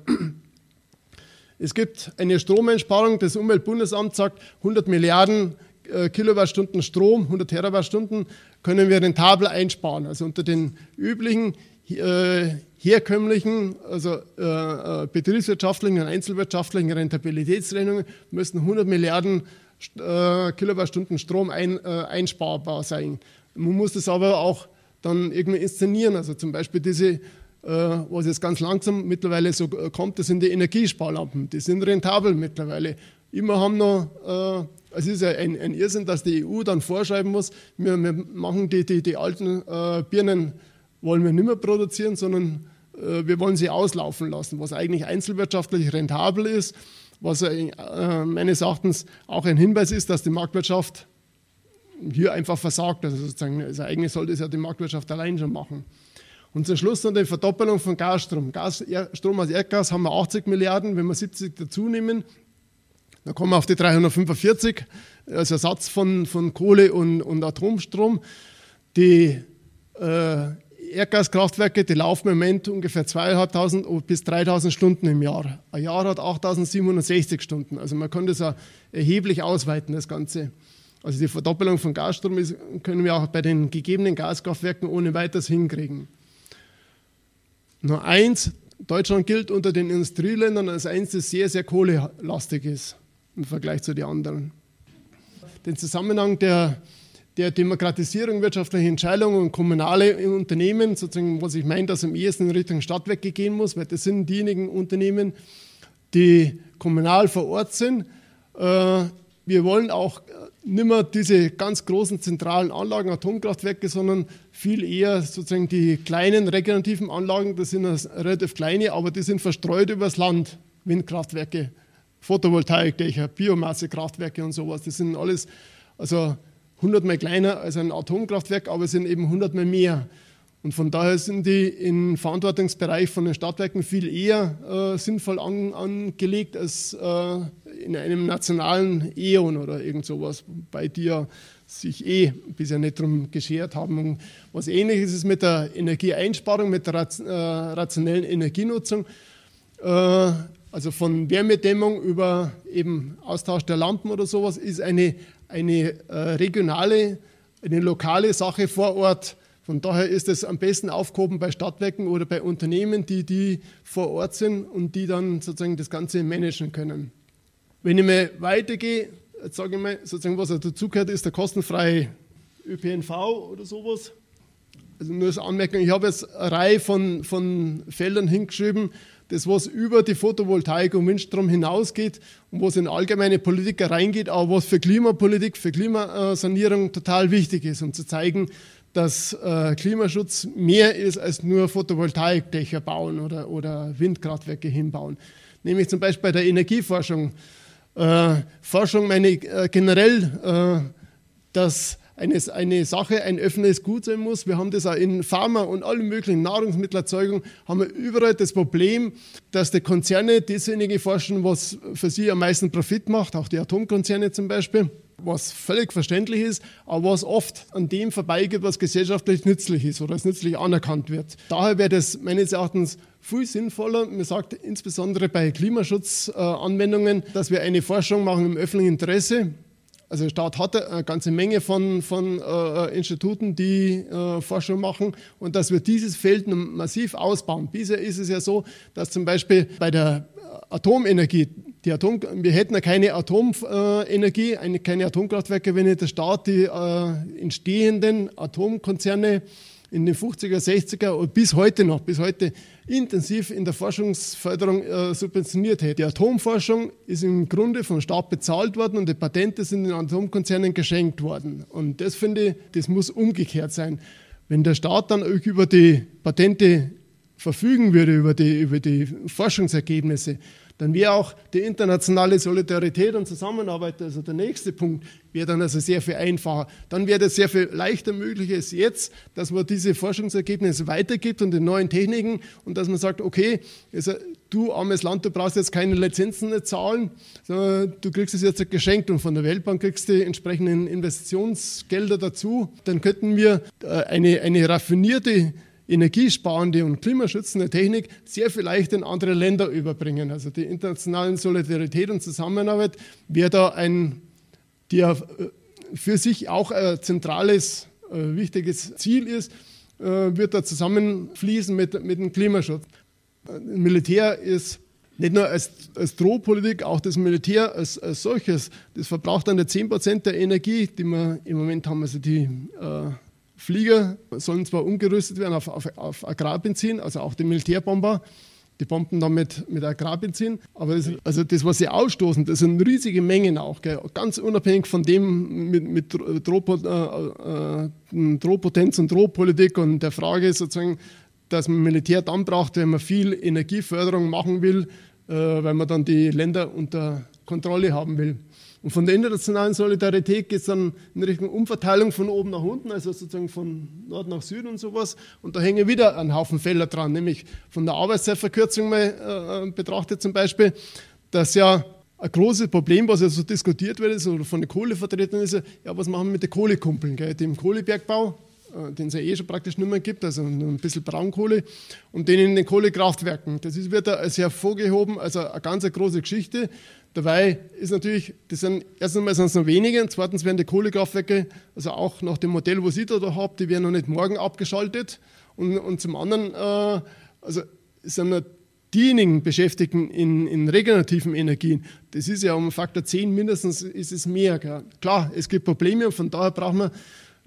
Es gibt eine Stromeinsparung, das Umweltbundesamt sagt, 100 Milliarden äh, Kilowattstunden Strom, 100 Terawattstunden können wir rentabel einsparen. Also unter den üblichen äh, herkömmlichen, also äh, betriebswirtschaftlichen und einzelwirtschaftlichen Rentabilitätsrechnungen müssen 100 Milliarden Kilowattstunden Strom ein, einsparbar sein. Man muss das aber auch dann irgendwie inszenieren. Also zum Beispiel diese was jetzt ganz langsam mittlerweile so äh, kommt, das sind die Energiesparlampen. Die sind rentabel mittlerweile. Immer haben noch, äh, es ist ja ein, ein, Irrsinn, dass die EU dann vorschreiben muss, wir, wir machen die, die, die alten äh, Birnen, wollen wir nicht mehr produzieren, sondern äh, wir wollen sie auslaufen lassen, was eigentlich einzelwirtschaftlich rentabel ist, was äh, meines Erachtens auch ein Hinweis ist, dass die Marktwirtschaft hier einfach versagt. Also sozusagen, also eigentlich sollte es ja die Marktwirtschaft allein schon machen. Und zum Schluss noch die Verdoppelung von Gasstrom. Gas, Strom aus Erdgas haben wir 80 Milliarden, wenn wir 70 dazu nehmen, dann kommen wir auf die 345 als Ersatz von, von Kohle und, und Atomstrom. Die äh, Erdgaskraftwerke, die laufen im Moment ungefähr 2.500 bis 3.000 Stunden im Jahr. Ein Jahr hat 8.760 Stunden. Also man kann das auch erheblich ausweiten, das Ganze. Also die Verdoppelung von Gasstrom ist, können wir auch bei den gegebenen Gaskraftwerken ohne weiteres hinkriegen. Nur eins, Deutschland gilt unter den Industrieländern als eins, das sehr, sehr kohlelastig ist im Vergleich zu den anderen. Den Zusammenhang der, der Demokratisierung wirtschaftlicher Entscheidungen und kommunale Unternehmen, sozusagen, was ich meine, dass am ehesten in Richtung Stadtwerke gehen muss, weil das sind diejenigen Unternehmen, die kommunal vor Ort sind. Äh, wir wollen auch nicht mehr diese ganz großen zentralen Anlagen, Atomkraftwerke, sondern viel eher sozusagen die kleinen regenerativen Anlagen, das sind relativ kleine, aber die sind verstreut übers Land, Windkraftwerke, Photovoltaikdächer, Biomassekraftwerke und sowas. Das sind alles also 100 mal kleiner als ein Atomkraftwerk, aber sind eben 100 mal mehr. Und von daher sind die im Verantwortungsbereich von den Stadtwerken viel eher äh, sinnvoll an, angelegt als äh, in einem nationalen E.ON oder irgend sowas, bei dir sich eh bisher nicht darum geschert haben. Und was ähnliches ist mit der Energieeinsparung, mit der äh, rationellen Energienutzung, äh, also von Wärmedämmung über eben Austausch der Lampen oder sowas, ist eine, eine äh, regionale, eine lokale Sache vor Ort von daher ist es am besten aufgehoben bei Stadtwerken oder bei Unternehmen, die, die vor Ort sind und die dann sozusagen das Ganze managen können. Wenn ich mal weitergehe, jetzt sage ich mal, sozusagen, was dazugehört, ist der kostenfreie ÖPNV oder sowas. Also nur als Anmerkung, ich habe jetzt eine Reihe von, von Feldern hingeschrieben, das was über die Photovoltaik und Windstrom hinausgeht und was in allgemeine Politik reingeht, aber was für Klimapolitik, für Klimasanierung total wichtig ist, um zu zeigen, dass äh, Klimaschutz mehr ist als nur Photovoltaikdächer bauen oder, oder Windkraftwerke hinbauen. Nämlich zum Beispiel bei der Energieforschung. Äh, Forschung meine äh, generell, äh, dass eine, eine Sache ein öffentliches Gut sein muss. Wir haben das auch in Pharma und allen möglichen Nahrungsmittelerzeugung, haben wir überall das Problem, dass die Konzerne dasjenige forschen, was für sie am meisten Profit macht, auch die Atomkonzerne zum Beispiel was völlig verständlich ist, aber was oft an dem vorbeigeht, was gesellschaftlich nützlich ist oder als nützlich anerkannt wird. Daher wäre das meines Erachtens viel sinnvoller, man sagt insbesondere bei Klimaschutzanwendungen, dass wir eine Forschung machen im öffentlichen Interesse. Also der Staat hat eine ganze Menge von, von äh, Instituten, die äh, Forschung machen und dass wir dieses Feld massiv ausbauen. Bisher ist es ja so, dass zum Beispiel bei der Atomenergie die Atom, wir hätten ja keine Atomenergie, eine, keine Atomkraftwerke, wenn nicht der Staat die äh, entstehenden Atomkonzerne in den 50er, 60er und bis heute noch, bis heute intensiv in der Forschungsförderung äh, subventioniert hätte. Die Atomforschung ist im Grunde vom Staat bezahlt worden und die Patente sind den Atomkonzernen geschenkt worden. Und das finde ich, das muss umgekehrt sein. Wenn der Staat dann über die Patente verfügen würde, über die, über die Forschungsergebnisse, dann wäre auch die internationale Solidarität und Zusammenarbeit, also der nächste Punkt, wäre dann also sehr viel einfacher. Dann wäre das sehr viel leichter möglich als jetzt, dass man diese Forschungsergebnisse weitergibt und die neuen Techniken und dass man sagt, okay, also du armes Land, du brauchst jetzt keine Lizenzen nicht zahlen, sondern du kriegst es jetzt geschenkt und von der Weltbank kriegst du die entsprechenden Investitionsgelder dazu. Dann könnten wir äh, eine, eine raffinierte energiesparende und klimaschützende Technik sehr vielleicht in andere Länder überbringen. Also die internationale Solidarität und Zusammenarbeit wäre da ein, ja äh, für sich auch ein zentrales, äh, wichtiges Ziel ist, äh, wird da zusammenfließen mit, mit dem Klimaschutz. Militär ist nicht nur als, als Drohpolitik, auch das Militär als, als solches, das verbraucht dann 10 Prozent der Energie, die wir im Moment haben. Also die äh, Flieger sollen zwar umgerüstet werden auf, auf, auf Agrarbenzin, also auch die Militärbomber, die bomben dann mit, mit Agrarbenzin. Aber das, also das, was sie ausstoßen, das sind riesige Mengen auch. Gell? Ganz unabhängig von dem mit, mit Drohpotenz äh, äh, und Drohpolitik und der Frage sozusagen, dass man Militär dann braucht, wenn man viel Energieförderung machen will, äh, weil man dann die Länder unter Kontrolle haben will. Und von der internationalen Solidarität geht es dann in Richtung Umverteilung von oben nach unten, also sozusagen von Nord nach Süden und sowas. Und da hängen wieder ein Haufen Fälle dran, nämlich von der Arbeitszeitverkürzung mal äh, betrachtet zum Beispiel, dass ja ein großes Problem, was ja so diskutiert wird, ist, oder von den Kohlevertretern ist, ja, was machen wir mit den Kohlekumpeln, gell, die im Kohlebergbau, äh, den es ja eh schon praktisch nicht mehr gibt, also ein bisschen Braunkohle, und denen in den Kohlekraftwerken. Das ist, wird da als hervorgehoben, also eine ganz große Geschichte. Dabei ist natürlich, das sind erstens einmal sind es noch wenige und zweitens werden die Kohlekraftwerke, also auch nach dem Modell, was ich da, da habe, die werden noch nicht morgen abgeschaltet. Und, und zum anderen, äh, also sind diejenigen Beschäftigten in, in, regenerativen Energien, das ist ja um Faktor 10 mindestens, ist es mehr. Gell? Klar, es gibt Probleme und von daher braucht man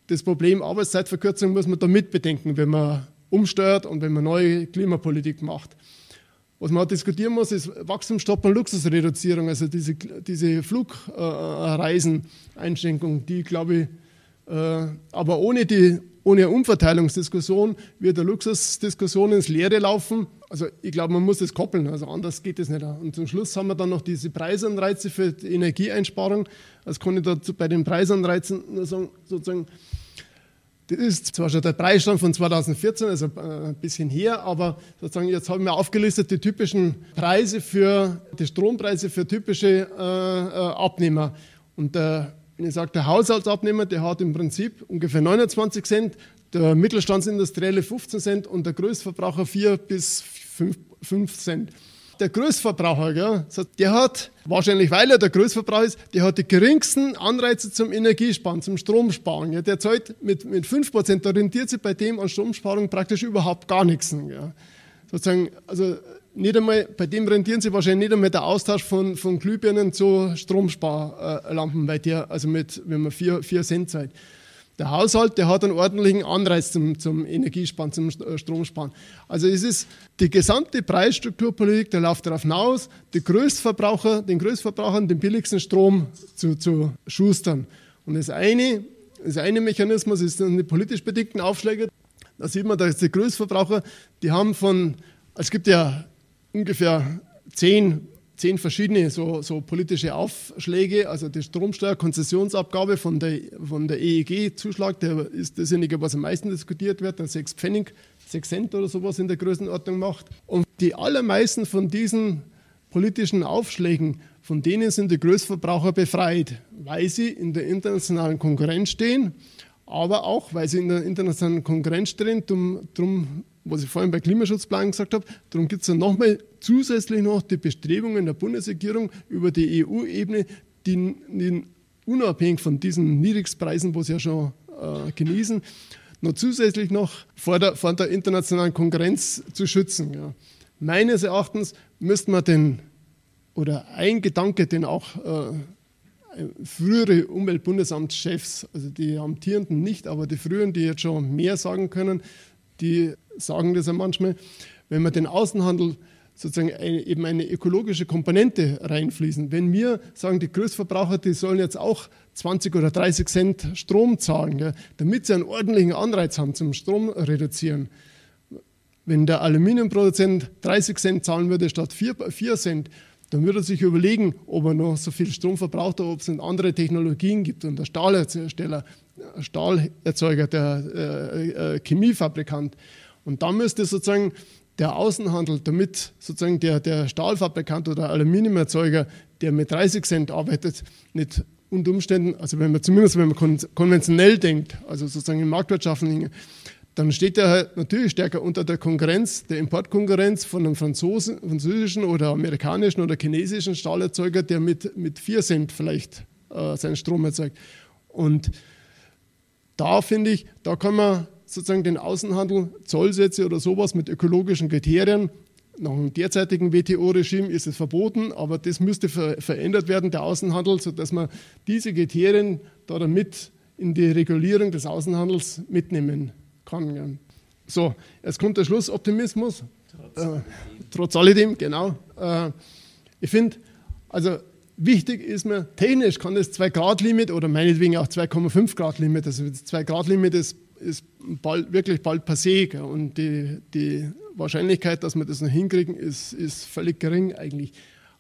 das Problem Arbeitszeitverkürzung, muss man da mitbedenken, wenn man umsteuert und wenn man neue Klimapolitik macht. Was man diskutieren muss, ist Wachstumsstopp und Luxusreduzierung, also diese, diese Flugreiseneinschränkung, die glaube ich, äh, aber ohne, die, ohne Umverteilungsdiskussion wird eine Luxusdiskussion ins Leere laufen. Also ich glaube, man muss das koppeln, also anders geht es nicht. Und zum Schluss haben wir dann noch diese Preisanreize für die Energieeinsparung. Das kann ich dazu bei den Preisanreizen nur sagen, sozusagen, das ist zwar schon der Preisstand von 2014, also äh, ein bisschen her, aber sozusagen jetzt haben wir aufgelistet die typischen Preise für die Strompreise für typische äh, äh Abnehmer. Und der, wenn ich sage, der Haushaltsabnehmer, der hat im Prinzip ungefähr 29 Cent, der Mittelstandsindustrielle 15 Cent und der Größtverbraucher 4 bis 5, 5 Cent der Großverbraucher, gell, der hat, wahrscheinlich weil er der Großverbraucher ist, der hat die geringsten Anreize zum Energiesparen, zum Stromsparen. Gell. Der zahlt mit, mit 5%, da rentiert sich bei dem an Stromsparung praktisch überhaupt gar nichts. Gell. Sozusagen, also nicht einmal, bei dem rentieren sie wahrscheinlich nicht einmal der Austausch von, von Glühbirnen zu Stromsparlampen, bei der, also mit, wenn man 4 Cent zahlt. Der Haushalt, der hat einen ordentlichen Anreiz zum, zum Energiesparen, zum äh, Stromsparen. Also es ist die gesamte Preisstrukturpolitik, der läuft darauf hinaus, die Größtverbraucher, den Größtverbrauchern den billigsten Strom zu, zu schustern. Und das eine, das eine Mechanismus ist dann die politisch bedingten Aufschläge. Da sieht man, dass die Größtverbraucher, die haben von, es gibt ja ungefähr zehn zehn verschiedene so, so, politische Aufschläge. Also die Stromsteuerkonzessionsabgabe von der, von der EEG-Zuschlag, der ist dasjenige, was am meisten diskutiert wird, der 6 Pfennig, 6 Cent oder sowas in der Größenordnung macht. Und die allermeisten von diesen politischen Aufschlägen, von denen sind die Größverbraucher befreit, weil sie in der internationalen Konkurrenz stehen, aber auch, weil sie in der internationalen Konkurrenz stehen, darum was ich vorhin bei Klimaschutzplan gesagt habe, darum gibt es dann nochmal zusätzlich noch die Bestrebungen der Bundesregierung über die EU-Ebene, die, die, unabhängig von diesen Niedrigstpreisen, wo sie ja schon äh, genießen, noch zusätzlich noch vor der, vor der internationalen Konkurrenz zu schützen. Ja. Meines Erachtens müsste man den, oder ein Gedanke, den auch äh, frühere Umweltbundesamtschefs, also die amtierenden nicht, aber die früheren, die jetzt schon mehr sagen können, die sagen das ja manchmal, wenn man den Außenhandel sozusagen eine, eben eine ökologische Komponente reinfließen. Wenn wir sagen, die Großverbraucher, die sollen jetzt auch 20 oder 30 Cent Strom zahlen, gell, damit sie einen ordentlichen Anreiz haben zum Strom reduzieren. Wenn der Aluminiumproduzent 30 Cent zahlen würde statt 4, 4 Cent, dann würde er sich überlegen, ob er noch so viel Strom verbraucht oder ob es andere Technologien gibt. Und der Stahlhersteller, Stahlerzeuger, der äh, äh, Chemiefabrikant. Und da müsste sozusagen der Außenhandel, damit sozusagen der, der Stahlfabrikant oder Aluminiumerzeuger, der mit 30 Cent arbeitet, nicht unter Umständen, also wenn man zumindest wenn man konventionell denkt, also sozusagen in marktwirtschaftlichen, dann steht er halt natürlich stärker unter der Konkurrenz, der Importkonkurrenz von einem Franzosen, französischen oder amerikanischen oder chinesischen Stahlerzeuger, der mit, mit 4 Cent vielleicht äh, seinen Strom erzeugt. Und da finde ich, da kann man sozusagen den Außenhandel, Zollsätze oder sowas mit ökologischen Kriterien nach dem derzeitigen WTO-Regime ist es verboten, aber das müsste ver verändert werden, der Außenhandel, sodass man diese Kriterien da mit in die Regulierung des Außenhandels mitnehmen kann. Ja. So, jetzt kommt der Schlussoptimismus. Trotz, äh, trotz alledem, genau. Äh, ich finde, also wichtig ist mir, technisch kann das 2-Grad-Limit oder meinetwegen auch 2,5-Grad-Limit, also das 2-Grad-Limit ist, ist bald, wirklich bald passé. Gell, und die, die Wahrscheinlichkeit, dass wir das noch hinkriegen, ist, ist völlig gering eigentlich.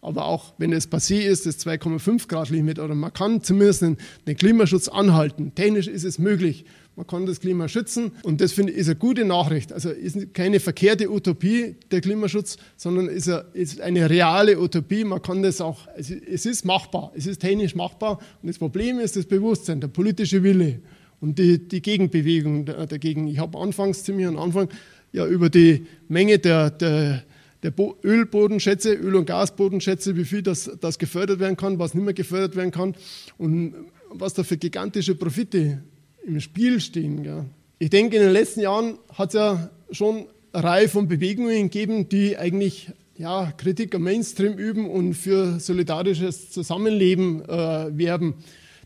Aber auch wenn es passé ist, das 2,5 Grad Limit, oder man kann zumindest den, Klimaschutz anhalten. Technisch ist es möglich. Man kann das Klima schützen und das finde ich ist eine gute Nachricht. Also ist keine verkehrte Utopie der Klimaschutz, sondern ist, eine, ist eine reale Utopie. Man kann das auch, es ist machbar, es ist technisch machbar. Und das Problem ist das Bewusstsein, der politische Wille und die, die Gegenbewegung dagegen. Ich habe anfangs ziemlich am Anfang ja über die Menge der, der, der Ölbodenschätze, Öl- und Gasbodenschätze, wie viel das, das gefördert werden kann, was nicht mehr gefördert werden kann und was da für gigantische Profite im Spiel stehen. Ja. Ich denke, in den letzten Jahren hat es ja schon eine Reihe von Bewegungen gegeben, die eigentlich ja, Kritik am Mainstream üben und für solidarisches Zusammenleben äh, werben.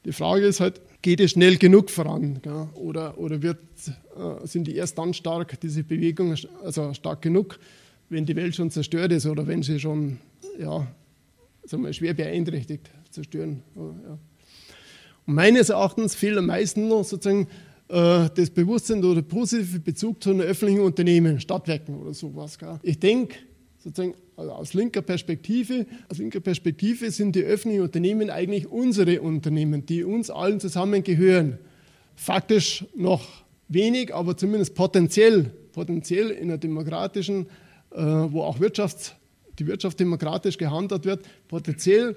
Die Frage ist halt, geht es schnell genug voran? Gell? Oder, oder wird, äh, sind die erst dann stark, diese Bewegung, also stark genug, wenn die Welt schon zerstört ist oder wenn sie schon ja, sagen wir, schwer beeinträchtigt zerstören? Ja. Und meines Erachtens fehlt am meisten noch sozusagen äh, das Bewusstsein oder positive Bezug zu einem öffentlichen Unternehmen, Stadtwerken oder sowas. Gell? Ich denke, sozusagen also aus linker Perspektive, aus linker Perspektive sind die öffentlichen Unternehmen eigentlich unsere Unternehmen, die uns allen zusammen gehören. Faktisch noch wenig, aber zumindest potenziell, potenziell in einer demokratischen, äh, wo auch Wirtschafts, die Wirtschaft demokratisch gehandhabt wird, potenziell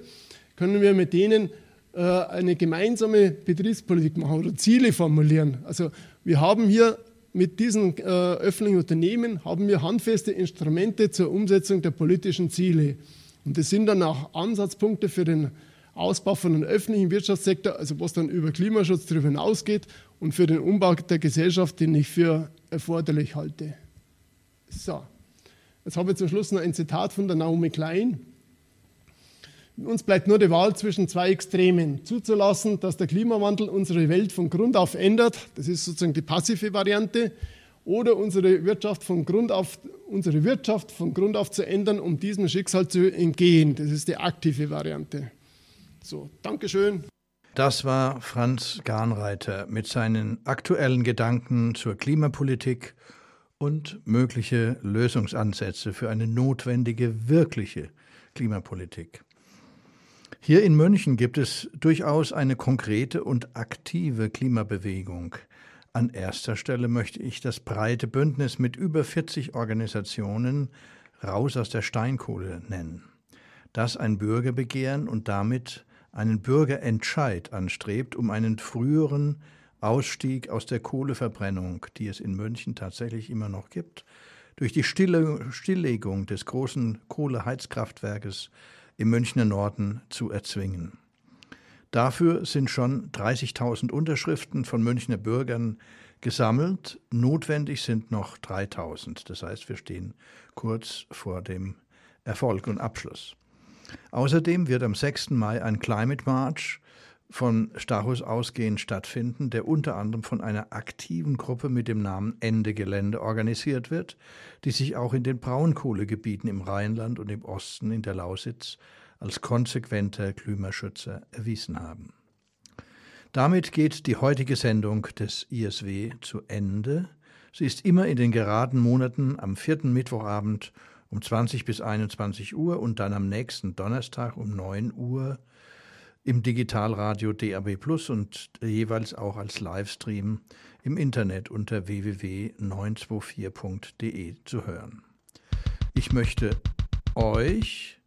können wir mit denen äh, eine gemeinsame Betriebspolitik machen oder Ziele formulieren. Also wir haben hier mit diesen äh, öffentlichen Unternehmen haben wir handfeste Instrumente zur Umsetzung der politischen Ziele. Und das sind dann auch Ansatzpunkte für den Ausbau von einem öffentlichen Wirtschaftssektor, also was dann über Klimaschutz darüber hinausgeht und für den Umbau der Gesellschaft, den ich für erforderlich halte. So, jetzt habe ich zum Schluss noch ein Zitat von der Naomi Klein. Uns bleibt nur die Wahl zwischen zwei Extremen. Zuzulassen, dass der Klimawandel unsere Welt von Grund auf ändert, das ist sozusagen die passive Variante, oder unsere Wirtschaft von Grund auf, unsere Wirtschaft von Grund auf zu ändern, um diesem Schicksal zu entgehen. Das ist die aktive Variante. So, Dankeschön. Das war Franz Garnreiter mit seinen aktuellen Gedanken zur Klimapolitik und mögliche Lösungsansätze für eine notwendige, wirkliche Klimapolitik. Hier in München gibt es durchaus eine konkrete und aktive Klimabewegung. An erster Stelle möchte ich das breite Bündnis mit über 40 Organisationen Raus aus der Steinkohle nennen, das ein Bürgerbegehren und damit einen Bürgerentscheid anstrebt, um einen früheren Ausstieg aus der Kohleverbrennung, die es in München tatsächlich immer noch gibt, durch die Stilllegung des großen Kohleheizkraftwerkes im Münchner Norden zu erzwingen. Dafür sind schon 30.000 Unterschriften von Münchner Bürgern gesammelt. Notwendig sind noch 3.000. Das heißt, wir stehen kurz vor dem Erfolg und Abschluss. Außerdem wird am 6. Mai ein Climate March von Stachus ausgehend stattfinden, der unter anderem von einer aktiven Gruppe mit dem Namen Ende Gelände organisiert wird, die sich auch in den Braunkohlegebieten im Rheinland und im Osten in der Lausitz als konsequenter Klimaschützer erwiesen haben. Damit geht die heutige Sendung des ISW zu Ende. Sie ist immer in den geraden Monaten am vierten Mittwochabend um 20 bis 21 Uhr und dann am nächsten Donnerstag um 9 Uhr im Digitalradio DAB Plus und jeweils auch als Livestream im Internet unter www.924.de zu hören. Ich möchte euch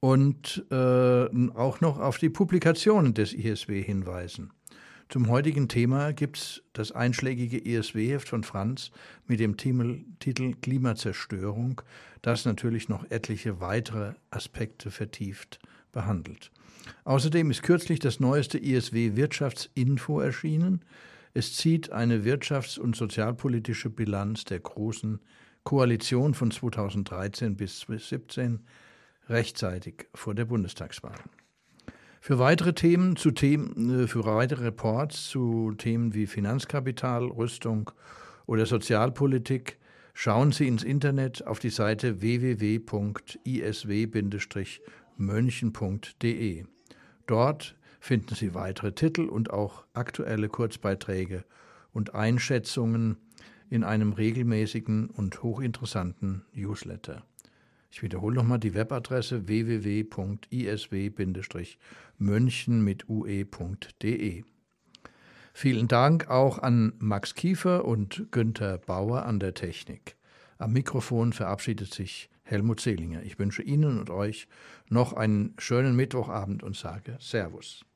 und äh, auch noch auf die Publikationen des ISW hinweisen. Zum heutigen Thema gibt es das einschlägige ISW-Heft von Franz mit dem Titel Klimazerstörung, das natürlich noch etliche weitere Aspekte vertieft behandelt. Außerdem ist kürzlich das neueste ISW Wirtschaftsinfo erschienen. Es zieht eine wirtschafts- und sozialpolitische Bilanz der großen Koalition von 2013 bis 2017 rechtzeitig vor der Bundestagswahl. Für weitere Themen, zu Themen, äh, für weitere Reports zu Themen wie Finanzkapital, Rüstung oder Sozialpolitik schauen Sie ins Internet auf die Seite www.isw-mönchen.de. Dort finden Sie weitere Titel und auch aktuelle Kurzbeiträge und Einschätzungen in einem regelmäßigen und hochinteressanten Newsletter. Ich wiederhole nochmal die Webadresse www.isw-mönchen mit ue.de. Vielen Dank auch an Max Kiefer und Günther Bauer an der Technik. Am Mikrofon verabschiedet sich Helmut Zehlinger. Ich wünsche Ihnen und euch noch einen schönen Mittwochabend und sage Servus.